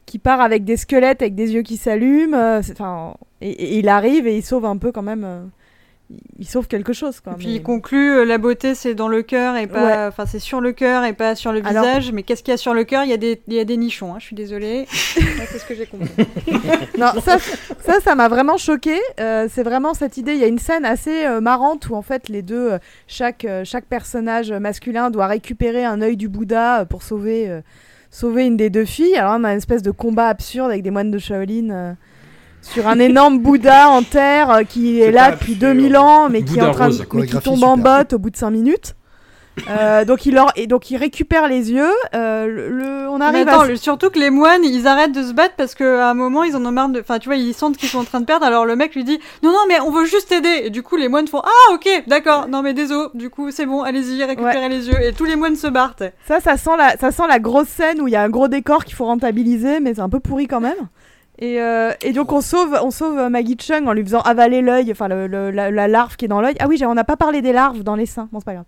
qui part avec des squelettes avec des yeux qui s'allument. euh, Enfin, et, et il arrive et il sauve un peu quand même. euh, il- sauve quelque chose quoi. Et puis mais- il conclut euh, la beauté c'est dans le cœur et pas enfin c'est sur le cœur et pas sur le Alors- visage mais qu'est-ce qu'il y a sur le cœur? Il y a des il y a des nichons hein, je suis désolée Ouais, c'est ce que j'ai compris Non, ça, ça, ça m'a vraiment choqué. Euh, c'est vraiment cette idée. Il y a une scène assez euh, marrante où en fait les deux, chaque, chaque personnage masculin doit récupérer un œil du Bouddha pour sauver, sauver une des deux filles. Alors on a une espèce de combat absurde avec des moines de Shaolin. euh, sur un énorme Bouddha en terre euh, qui est, là depuis absurde. 2000 ans mais qui est en train de- mais qui tombe en botte au bout de 5 minutes. Euh, donc il leur et donc il récupère les yeux. euh, le, le- on arrive attends, à le- surtout que les moines, ils arrêtent de se battre parce qu'à un moment, ils en ont marre de. Enfin, tu vois, ils sentent qu'ils sont en train de perdre. Alors le mec lui dit Non, non, mais on veut juste t'aider. Et du coup, les moines font Ah, ok, d'accord. Non, mais désolé. Du coup, c'est bon, allez-y, récupérez les yeux. Et tous les moines se barrent. Ça, ça sent la, ça sent la grosse scène où il y a un gros décor qu'il faut rentabiliser, mais c'est un peu pourri quand même. Et, euh, et donc on sauve, on sauve euh, Maggie Chung en lui faisant avaler l'œil, enfin le- le- la, la larve qui est dans l'œil. Ah oui, on n'a pas parlé des larves dans les seins. Bon, c'est pas grave.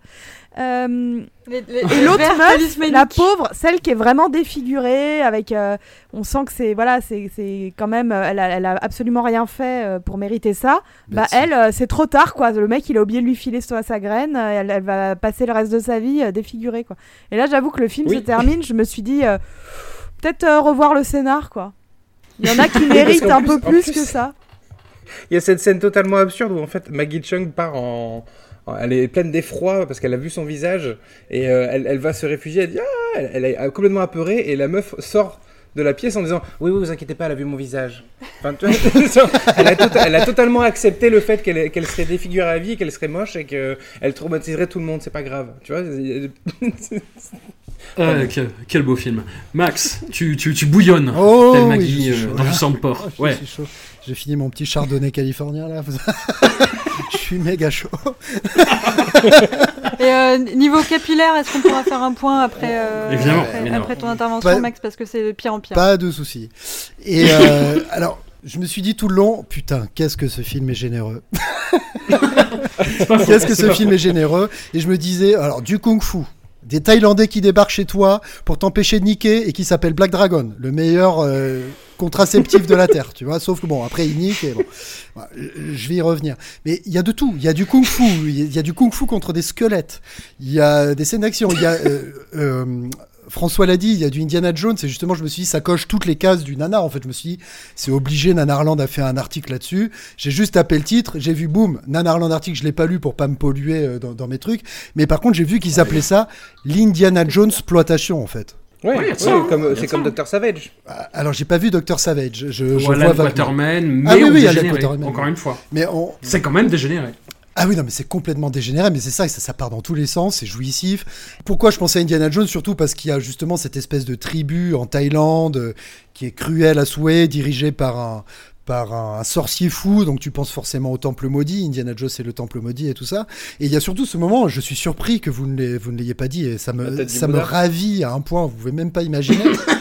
Euh, Les- les- et l'autre meuf, la pauvre, celle qui est vraiment défigurée, avec, euh, on sent que c'est, voilà, c'est, c'est quand même, euh, elle a, elle a absolument rien fait pour mériter ça. Bah elle, c'est trop tard quoi. Le mec, il a oublié de lui filer sa, sa graine. Elle, elle va passer le reste de sa vie euh, défigurée quoi. Et là, j'avoue que le film Oui. se termine. Je me suis dit euh, peut-être euh, revoir le scénar quoi. Il y en a qui méritent un peu plus plus- que ça. Il y a cette scène totalement absurde où en fait Maggie Chung part en. Elle est pleine d'effroi parce qu'elle a vu son visage et euh, elle, elle va se réfugier. Elle dit Ah Elle, elle est complètement apeurée et la meuf sort de la pièce en disant Oui, oui, vous inquiétez pas, elle a vu mon visage. Enfin, tu vois, elle, a tota- elle a totalement accepté le fait qu'elle qu'elle serait défigurée à vie, qu'elle serait moche et qu'elle traumatiserait tout le monde. C'est pas grave. Tu vois Ah, quel, quel beau film. Max, tu, tu, tu bouillonnes. Oh, Tel oui, Maggie je suis euh, chaud. dans du sang de porc. Oh, je Ouais. J'ai fini mon petit chardonnay californien là. je suis méga chaud. Et euh, niveau capillaire, est-ce qu'on pourra faire un point après, euh, Évidemment, après, évidemment. après ton intervention, Pas- Max, parce que c'est de pire en pire. Pas de souci. Et euh, alors, je me suis dit tout le long, putain, qu'est-ce que ce film est généreux. Qu'est-ce que ce film est généreux Et je me disais, alors du kung-fu, des Thaïlandais qui débarquent chez toi pour t'empêcher de niquer et qui s'appelle Black Dragon, le meilleur euh, contraceptif de la Terre, tu vois. Sauf que bon, après il nique et bon. Je vais y revenir. Mais il y a de tout. Il y a du kung-fu. Il y a du kung-fu contre des squelettes. Il y a des scènes d'action. Il y a euh, euh, François l'a dit, il y a du Indiana Jones, et justement, je me suis dit, ça coche toutes les cases du nanar. En fait, je me suis dit, c'est obligé, Nanarland a fait un article là-dessus. J'ai juste tapé le titre, j'ai vu, boum, Nanarland article, je l'ai pas lu pour pas me polluer euh, dans, dans mes trucs. Mais par contre, j'ai vu qu'ils appelaient ça l'Indiana Jones exploitation, en fait. Ouais, Ouais, comme- c'est comme Dr Savage. Ah, Alors, j'ai pas vu Dr Savage. Je, je Voilà vois. Waterman, mais Ah oui, oui, dégénéré, Quatermain. encore une fois. Mais on, C'est quand même dégénéré. Ah oui, non, mais c'est complètement dégénéré, mais c'est ça, ça, ça part dans tous les sens, c'est jouissif. Pourquoi je pensais à Indiana Jones? Surtout parce qu'il y a justement cette espèce de tribu en Thaïlande euh, qui est cruelle à souhait, dirigée par un par un, un sorcier fou, donc tu penses forcément au temple maudit, Indiana Jones c'est le temple maudit et tout ça. Et il y a surtout ce moment, je suis surpris que vous ne l'ayez- pas dit, et ça me, ça me ravit à un point, vous pouvez même pas imaginer.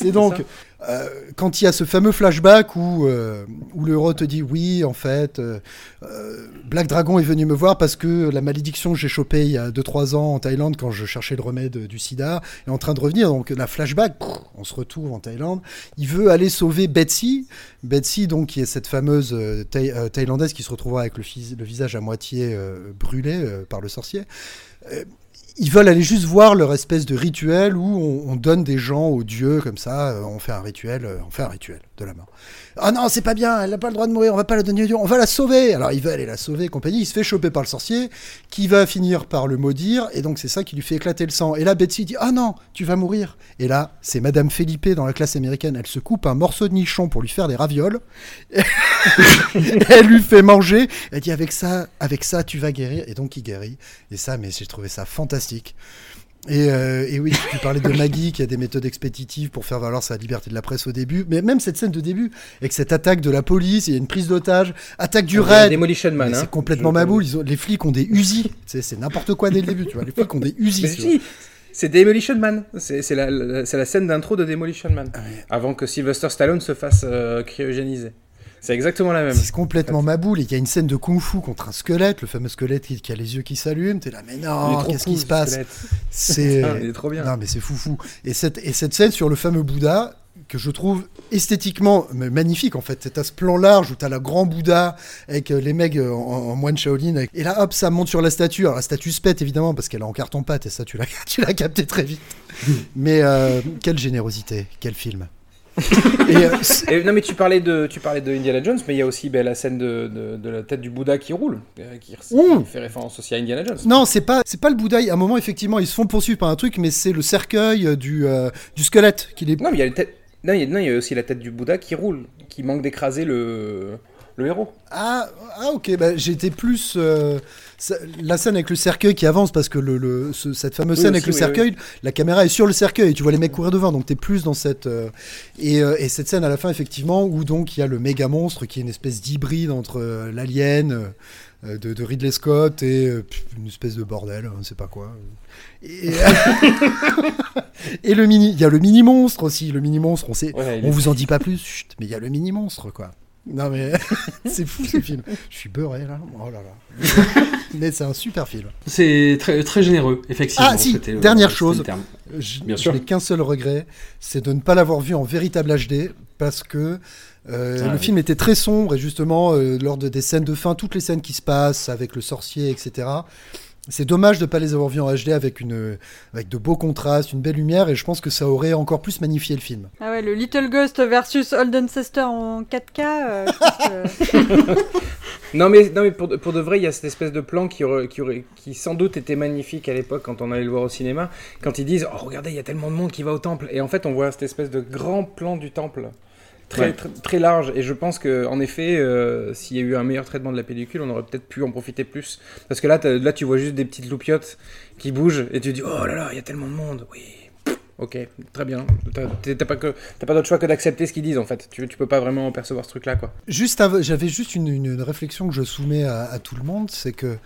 c'est donc, euh, quand il y a ce fameux flashback où, euh, où le héros te dit oui, en fait, euh, euh, Black Dragon est venu me voir parce que la malédiction que j'ai chopée il y a 2-3 ans en Thaïlande quand je cherchais le remède du sida est en train de revenir. Donc la flashback, on se retrouve en Thaïlande. Il veut aller sauver Betsy. Betsy, donc, qui est cette fameuse Thaï- Thaïlandaise qui se retrouvera avec le, visage à moitié brûlé par le sorcier. Ils veulent aller juste voir leur espèce de rituel où on, on donne des gens aux dieux comme ça, euh, on fait un rituel, euh, on fait un rituel de la mort. Ah non, c'est pas bien, elle n'a pas le droit de mourir, on va pas la donner aux dieux, on va la sauver. Alors il va aller la sauver, compagnie, il se fait choper par le sorcier, qui va finir par le maudire, et donc c'est ça qui lui fait éclater le sang. Et là, Betsy dit Ah non, tu vas mourir. Et là, c'est Madame Felipe dans la classe américaine, elle se coupe un morceau de nichon pour lui faire des ravioles. elle lui fait manger, elle dit Avec ça, avec ça, tu vas guérir. Et donc il guérit. Et ça, mais j'ai trouvé ça fantastique. Et, euh, et oui, tu parlais de Maggie qui a des méthodes expéditives pour faire valoir sa liberté de la presse au début. Mais même cette scène de début, avec cette attaque de la police, il y a une prise d'otage, attaque du raid. Demolition Man. Hein. C'est complètement maboule. Ils ont, les flics ont des sais, c'est n'importe quoi dès le début. Tu vois, les flics ont des si, c'est Demolition Man. C'est la, la- c'est la scène d'intro de Demolition Man. Ah ouais. Avant que Sylvester Stallone se fasse euh, cryogéniser. C'est exactement la même. C'est complètement maboule. Et il y a une scène de kung-fu contre un squelette, le fameux squelette qui, qui a les yeux qui s'allument. T'es là, mais non, qu'est-ce qui se passe. C'est il est trop bien. Non, mais c'est foufou. Et cette, et cette scène sur le fameux Bouddha, que je trouve esthétiquement magnifique en fait. T'as ce plan large où t'as le grand Bouddha avec euh, les mecs euh, en, en moine Shaolin. Et là, hop, ça monte sur la statue. Alors la statue se pète évidemment parce qu'elle est en carton-pâte et ça, tu l'as, tu l'as capté très vite. mais euh, quelle générosité, quel film. et, euh, Et, non mais tu parlais de tu parlais de Indiana Jones, mais il y a aussi ben, la scène de, de, de la tête du Bouddha qui roule, euh, qui, Mmh. fait référence aussi à Indiana Jones. non, c'est pas, c'est pas le Bouddha. À un moment, effectivement, ils se font poursuivre par un truc, mais c'est le cercueil euh, du, euh, du squelette qui les. Non mais il y a la tête- non, il y a, non, il y a aussi la tête du Bouddha qui roule, qui manque d'écraser le le héros. Ah, ah ok, bah, j'étais plus. euh, ça- la scène avec le cercueil qui avance, parce que le, le- ce- cette fameuse Oui, scène aussi, avec le oui, cercueil, la caméra est sur le cercueil, et tu vois les mecs courir devant, donc t'es plus dans cette. euh, et, euh, et cette scène à la fin, effectivement, où donc il y a le méga monstre qui est une espèce d'hybride entre l'alien. de, de Ridley Scott et une espèce de bordel, on sait pas quoi. Et, et le mini, il y a le mini monstre aussi, le mini monstre, on sait, Ouais, on vous en dit pas plus, chut, mais il y a le mini monstre quoi. Non mais c'est fou ce film. Je suis beurré là. Oh là là. mais c'est un super film. C'est très, très généreux, effectivement. Ah, si, le- dernière chose. Je, Bien je sûr. n'ai qu'un seul regret, c'est de ne pas l'avoir vu en véritable HD parce que euh, Ah le film était très sombre et justement euh, lors de des scènes de fin, toutes les scènes qui se passent avec le sorcier, etc. C'est dommage de ne pas les avoir vus en HD avec, une, avec de beaux contrastes, une belle lumière, et je pense que ça aurait encore plus magnifié le film. Ah ouais, le Little Ghost versus Old Ancestor en 4K. euh, je pense que- Non mais non mais pour de, pour de vrai, il y a cette espèce de plan qui aurait, qui aurait qui sans doute était magnifique à l'époque quand on allait le voir au cinéma, quand ils disent "Oh regardez, il y a tellement de monde qui va au temple" et en fait, on voit cette espèce de grand plan du temple. Très, Ouais. très, très large et je pense que en effet euh, s'il y a eu un meilleur traitement de la pellicule on aurait peut-être pu en profiter plus parce que là là tu vois juste des petites loupiottes qui bougent et tu dis oh là là il y a tellement de monde oui Ok, très bien. T'as pas, que- t'as pas d'autre choix que d'accepter ce qu'ils disent en fait. Tu, tu peux pas vraiment percevoir ce truc-là quoi. Juste, av- j'avais juste une, une- une réflexion que je soumets à, à tout le monde, c'est que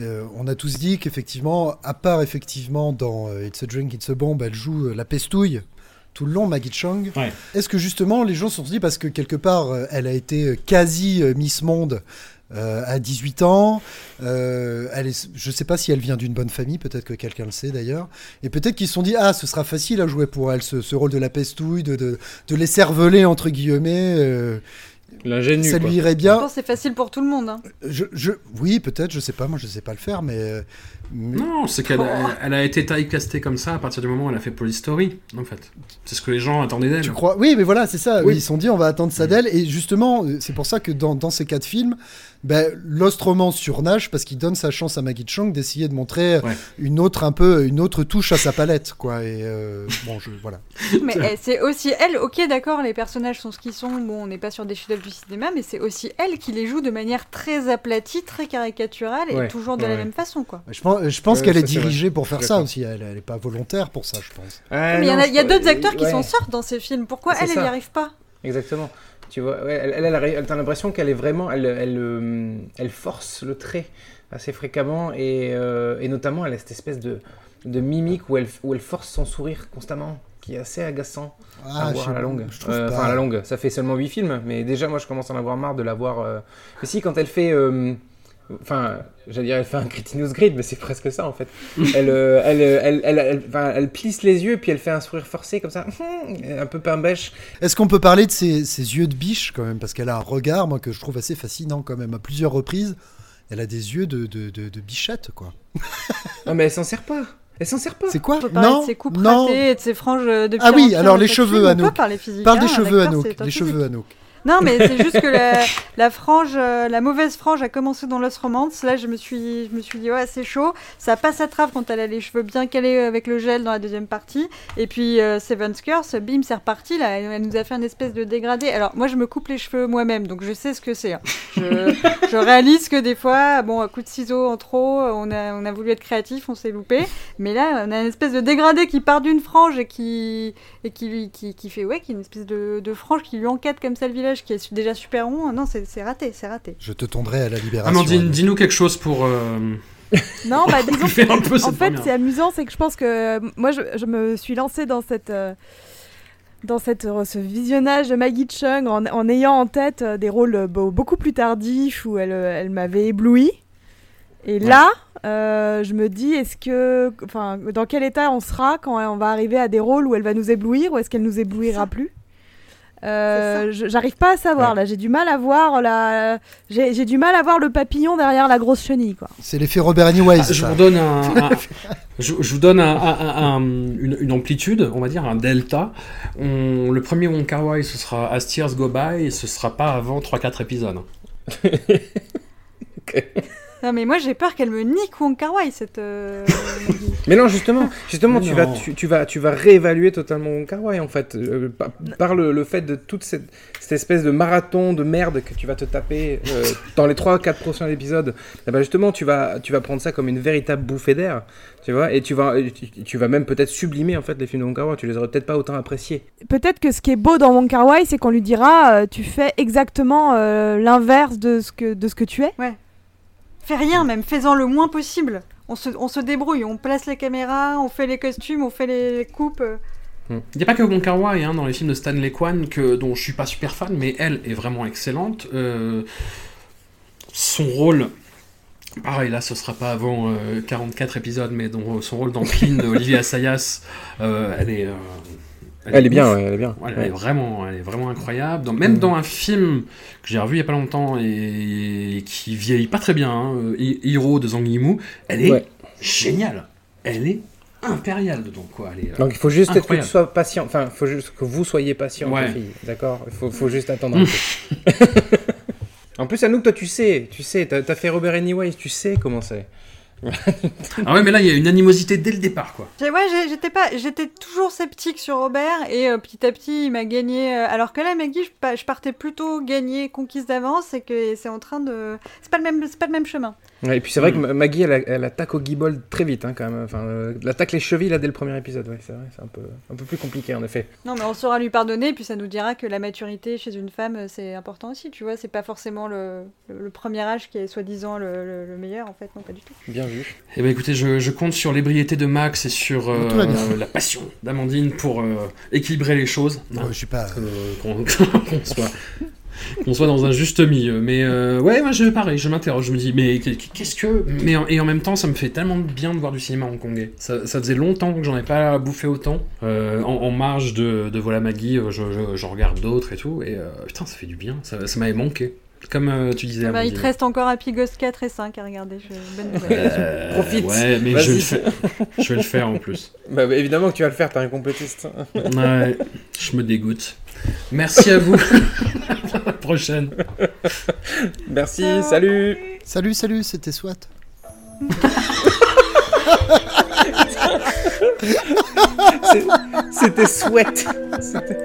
euh, on a tous dit qu'effectivement, à part effectivement dans euh, It's a Drink, It's a Bomb, elle joue la pestouille tout le long, Maggie Chung. Ouais. Est-ce que justement les gens se sont dit parce que quelque part euh, elle a été euh, quasi euh, Miss Monde euh, à 18 ans, euh, elle est, je sais pas si elle vient d'une bonne famille, peut-être que quelqu'un le sait d'ailleurs, et peut-être qu'ils se sont dit ah ce sera facile à jouer pour elle ce, ce rôle de la pestouille, de, de, de les cerveler entre guillemets. euh, L'ingénu. ça quoi. lui irait Je bien. c'est facile pour tout le monde. hein. Je, je, oui, peut-être, je sais pas, moi je sais pas le faire, mais. mais- Non, c'est qu'elle a, elle a été typecastée comme ça à partir du moment où elle a fait Police Story, en fait. C'est ce que les gens attendaient d'elle. Tu crois? Oui, mais voilà, c'est ça. Oui. Ils se sont dit, on va attendre ça d'elle. Et justement, euh, c'est pour ça que dans, dans ces quatre films, ben, Lost Romance surnage parce qu'il donne sa chance à Maggie Chung d'essayer de montrer Ouais. une autre un peu une autre touche à sa palette, quoi. Et euh, bon, je voilà. Mais eh, c'est aussi elle, ok d'accord, les personnages sont ce qu'ils sont, bon on n'est pas sur des chefs-d'œuvre du cinéma, mais c'est aussi elle qui les joue de manière très aplatie, très caricaturale et Ouais, toujours de ouais, la même façon quoi. Je pense, je pense Ouais, qu'elle est vrai. dirigée pour faire ça aussi. Elle, elle est pas volontaire pour ça, je pense. Mais il y, a- d'autres acteurs qui ouais. s'en sortent dans ces films, pourquoi elle, n'y arrive pas? Exactement. Tu vois, ouais, elle, elle, elle, arri- elle- t'as l'impression qu'elle est vraiment, elle, elle, euh, elle force le trait assez fréquemment et, euh, et notamment elle a cette espèce de, de mimique où elle, où elle force son sourire constamment, qui est assez agaçant à Ah, voir je, à la longue. Euh. Enfin, à la longue, ça fait seulement 8 films, mais déjà moi je commence à en avoir marre de la voir. euh, Mais si, quand elle fait. euh, Enfin, j'allais dire, elle fait un Cretinous Grid, mais c'est presque ça en fait. elle, euh, elle, euh, elle, elle, elle- enfin, elle plisse les yeux, puis elle fait un sourire forcé comme ça, un peu pain bêche. Est-ce qu'on peut parler de ses, ses yeux de biche quand même? Parce qu'elle a un regard, moi, que je trouve assez fascinant quand même. À plusieurs reprises, elle a des yeux de, de, de, de bichette, quoi. Non, mais elle s'en sert pas. Elle s'en sert pas. C'est quoi? On peut parler Non, de ses coupes non. ratées et de ses franges de pire Ah oui, alors les cheveux, Anouk. Parle des hein, un cheveux, Anouk. Des physique. cheveux, Anouk. Non, mais c'est juste que la, la frange, euh, la mauvaise frange a commencé dans Lost Romance. Là, je me suis, je me suis dit, ouais, c'est chaud. Ça passe à trave quand elle a les cheveux bien calés avec le gel dans la deuxième partie. Et puis, euh, Seven's Curse, bim, c'est reparti. Là, elle, nous a fait un espèce de dégradé. Alors, moi, je me coupe les cheveux moi-même, donc je sais ce que c'est. hein. Je, je réalise que des fois, bon, un coup de ciseau en trop, on a, on a voulu être créatif, on s'est loupé. Mais là, on a une espèce de dégradé qui part d'une frange et qui, et qui, lui- qui, qui fait, ouais, qui est une espèce de, de frange qui lui encadre comme ça le village, qui est déjà super rond. Non, c'est raté, c'est raté. Je te tondrai à la libération. Amandine, Anouk. dis-nous quelque chose pour. euh, Non, bah disons un peu cette En fait, c'est amusant, c'est que je pense que euh, moi, je, je me suis lancée dans cette. euh, dans cette, ce visionnage de Maggie Chung en, en ayant en tête des rôles beau- beaucoup plus tardifs où elle, elle m'avait ébloui. Et là, euh, je me dis, est-ce que, enfin, dans quel état on sera quand on va arriver à des rôles où elle va nous éblouir ou est-ce qu'elle nous éblouira plus? Euh, J'arrive pas à savoir Ouais. là, j'ai du mal à voir la, j'ai du mal à voir le papillon derrière la grosse chenille quoi. C'est l'effet Robert Anyways. Ah, je vous donne un, un- je, je vous donne un- un- un- une, une amplitude, on va dire un delta. On- le premier Wong Kar Wai, ce sera As Tears Go By, et ce sera pas avant 3-4 épisodes. Non, mais moi, j'ai peur qu'elle me nique Wong Kar Wai, cette. euh. Mais non, justement, justement, tu non. vas, tu, tu vas, tu vas réévaluer totalement Wong Kar Wai en fait, euh, par, par le, le fait de toute cette, cette espèce de marathon de merde que tu vas te taper euh, dans les 3-4 prochains épisodes. Eh ben justement, tu vas, tu vas prendre ça comme une véritable bouffée d'air, tu vois, et tu vas, tu, tu vas même peut-être sublimer en fait les films de Wong Kar Wai. Tu les aurais peut-être pas autant appréciés. Peut-être que ce qui est beau dans Wong Kar Wai, c'est qu'on lui dira euh, tu fais exactement euh, l'inverse de ce que de ce que tu es. Rien, même, fais-en le moins possible. On se, on se débrouille, on place les caméras, on fait les costumes, on fait les, coupes. euh. Il n'y a pas que Wong Kar Wai hein, dans les films de Stanley Kwan que, dont je suis pas super fan, mais elle est vraiment excellente. Euh, son rôle, pareil là, ce sera pas avant euh, 44 épisodes, mais dans son rôle dans de Olivier Assayas, euh, elle est. Elle est bien, ouais, elle est bien. Elle, Ouais. est vraiment, elle est vraiment incroyable. Dans- même Mm. dans un film que j'ai revu il y a pas longtemps et, et qui vieillit pas très bien, hein, euh, Hero de Zhang Yimou, elle est Ouais. géniale. Elle est impériale dedans, quoi. Elle est, euh, Donc il faut juste que tu sois patient. Enfin, il faut juste que vous soyez patient, Ouais. les filles. D'accord? Il faut, faut juste attendre un peu. en plus, Anouk, toi, tu sais, tu sais, t'as as fait Robert Anyways, tu sais comment c'est. Ah ouais, mais là, il y a une animosité dès le départ, quoi. Ouais, j'étais pas, j'étais toujours sceptique sur Robert et euh, petit à petit il m'a gagné. euh, alors que là, Maggie, je, pa- je partais plutôt gagner conquise d'avance et que c'est en train de, c'est pas le même, c'est pas le même chemin. Ouais, et puis c'est vrai Mm. que Maggie, elle, elle attaque au guibold très vite, hein, quand même. Enfin, euh, elle attaque les chevilles là dès le premier épisode. Ouais, c'est vrai, c'est un peu, un peu plus compliqué en effet. Non, mais on saura lui pardonner puis ça nous dira que la maturité chez une femme euh, c'est important aussi. Tu vois, c'est pas forcément le, le, le premier âge qui est soi-disant le, le- le meilleur en fait, non pas du tout. Bien vu. Eh ben écoutez, je, je compte sur l'ébriété de Max et sur euh, la passion d'Amandine pour euh, équilibrer les choses. Non, je suis pas. Euh, qu'on qu'on soit, qu'on soit dans un juste milieu. Mais euh, ouais, moi je pareil, je m'interroge, je me dis mais qu'est-ce que mais en- et en même temps ça me fait tellement de bien de voir du cinéma hongkongais. Ça, ça faisait longtemps que j'en ai pas bouffé autant. Euh, en, en marge de, de Voilà Maggie, euh, je, je- j'en regarde d'autres et tout et euh, putain ça fait du bien, ça, ça m'avait manqué. Comme euh, tu disais. Ah bah, il te reste encore Happy Ghost 4 et 5 à regarder. Je... Bonne nouvelle. Euh, Profite. Ouais, mais je vais, le faire. je vais le faire en plus. Bah, bah, évidemment que tu vas le faire, t'es un complétiste. Ouais, je me dégoûte. Merci à vous. la prochaine. Merci, salut. Salut, salut, c'était SWAT. C'était sweat. C'était-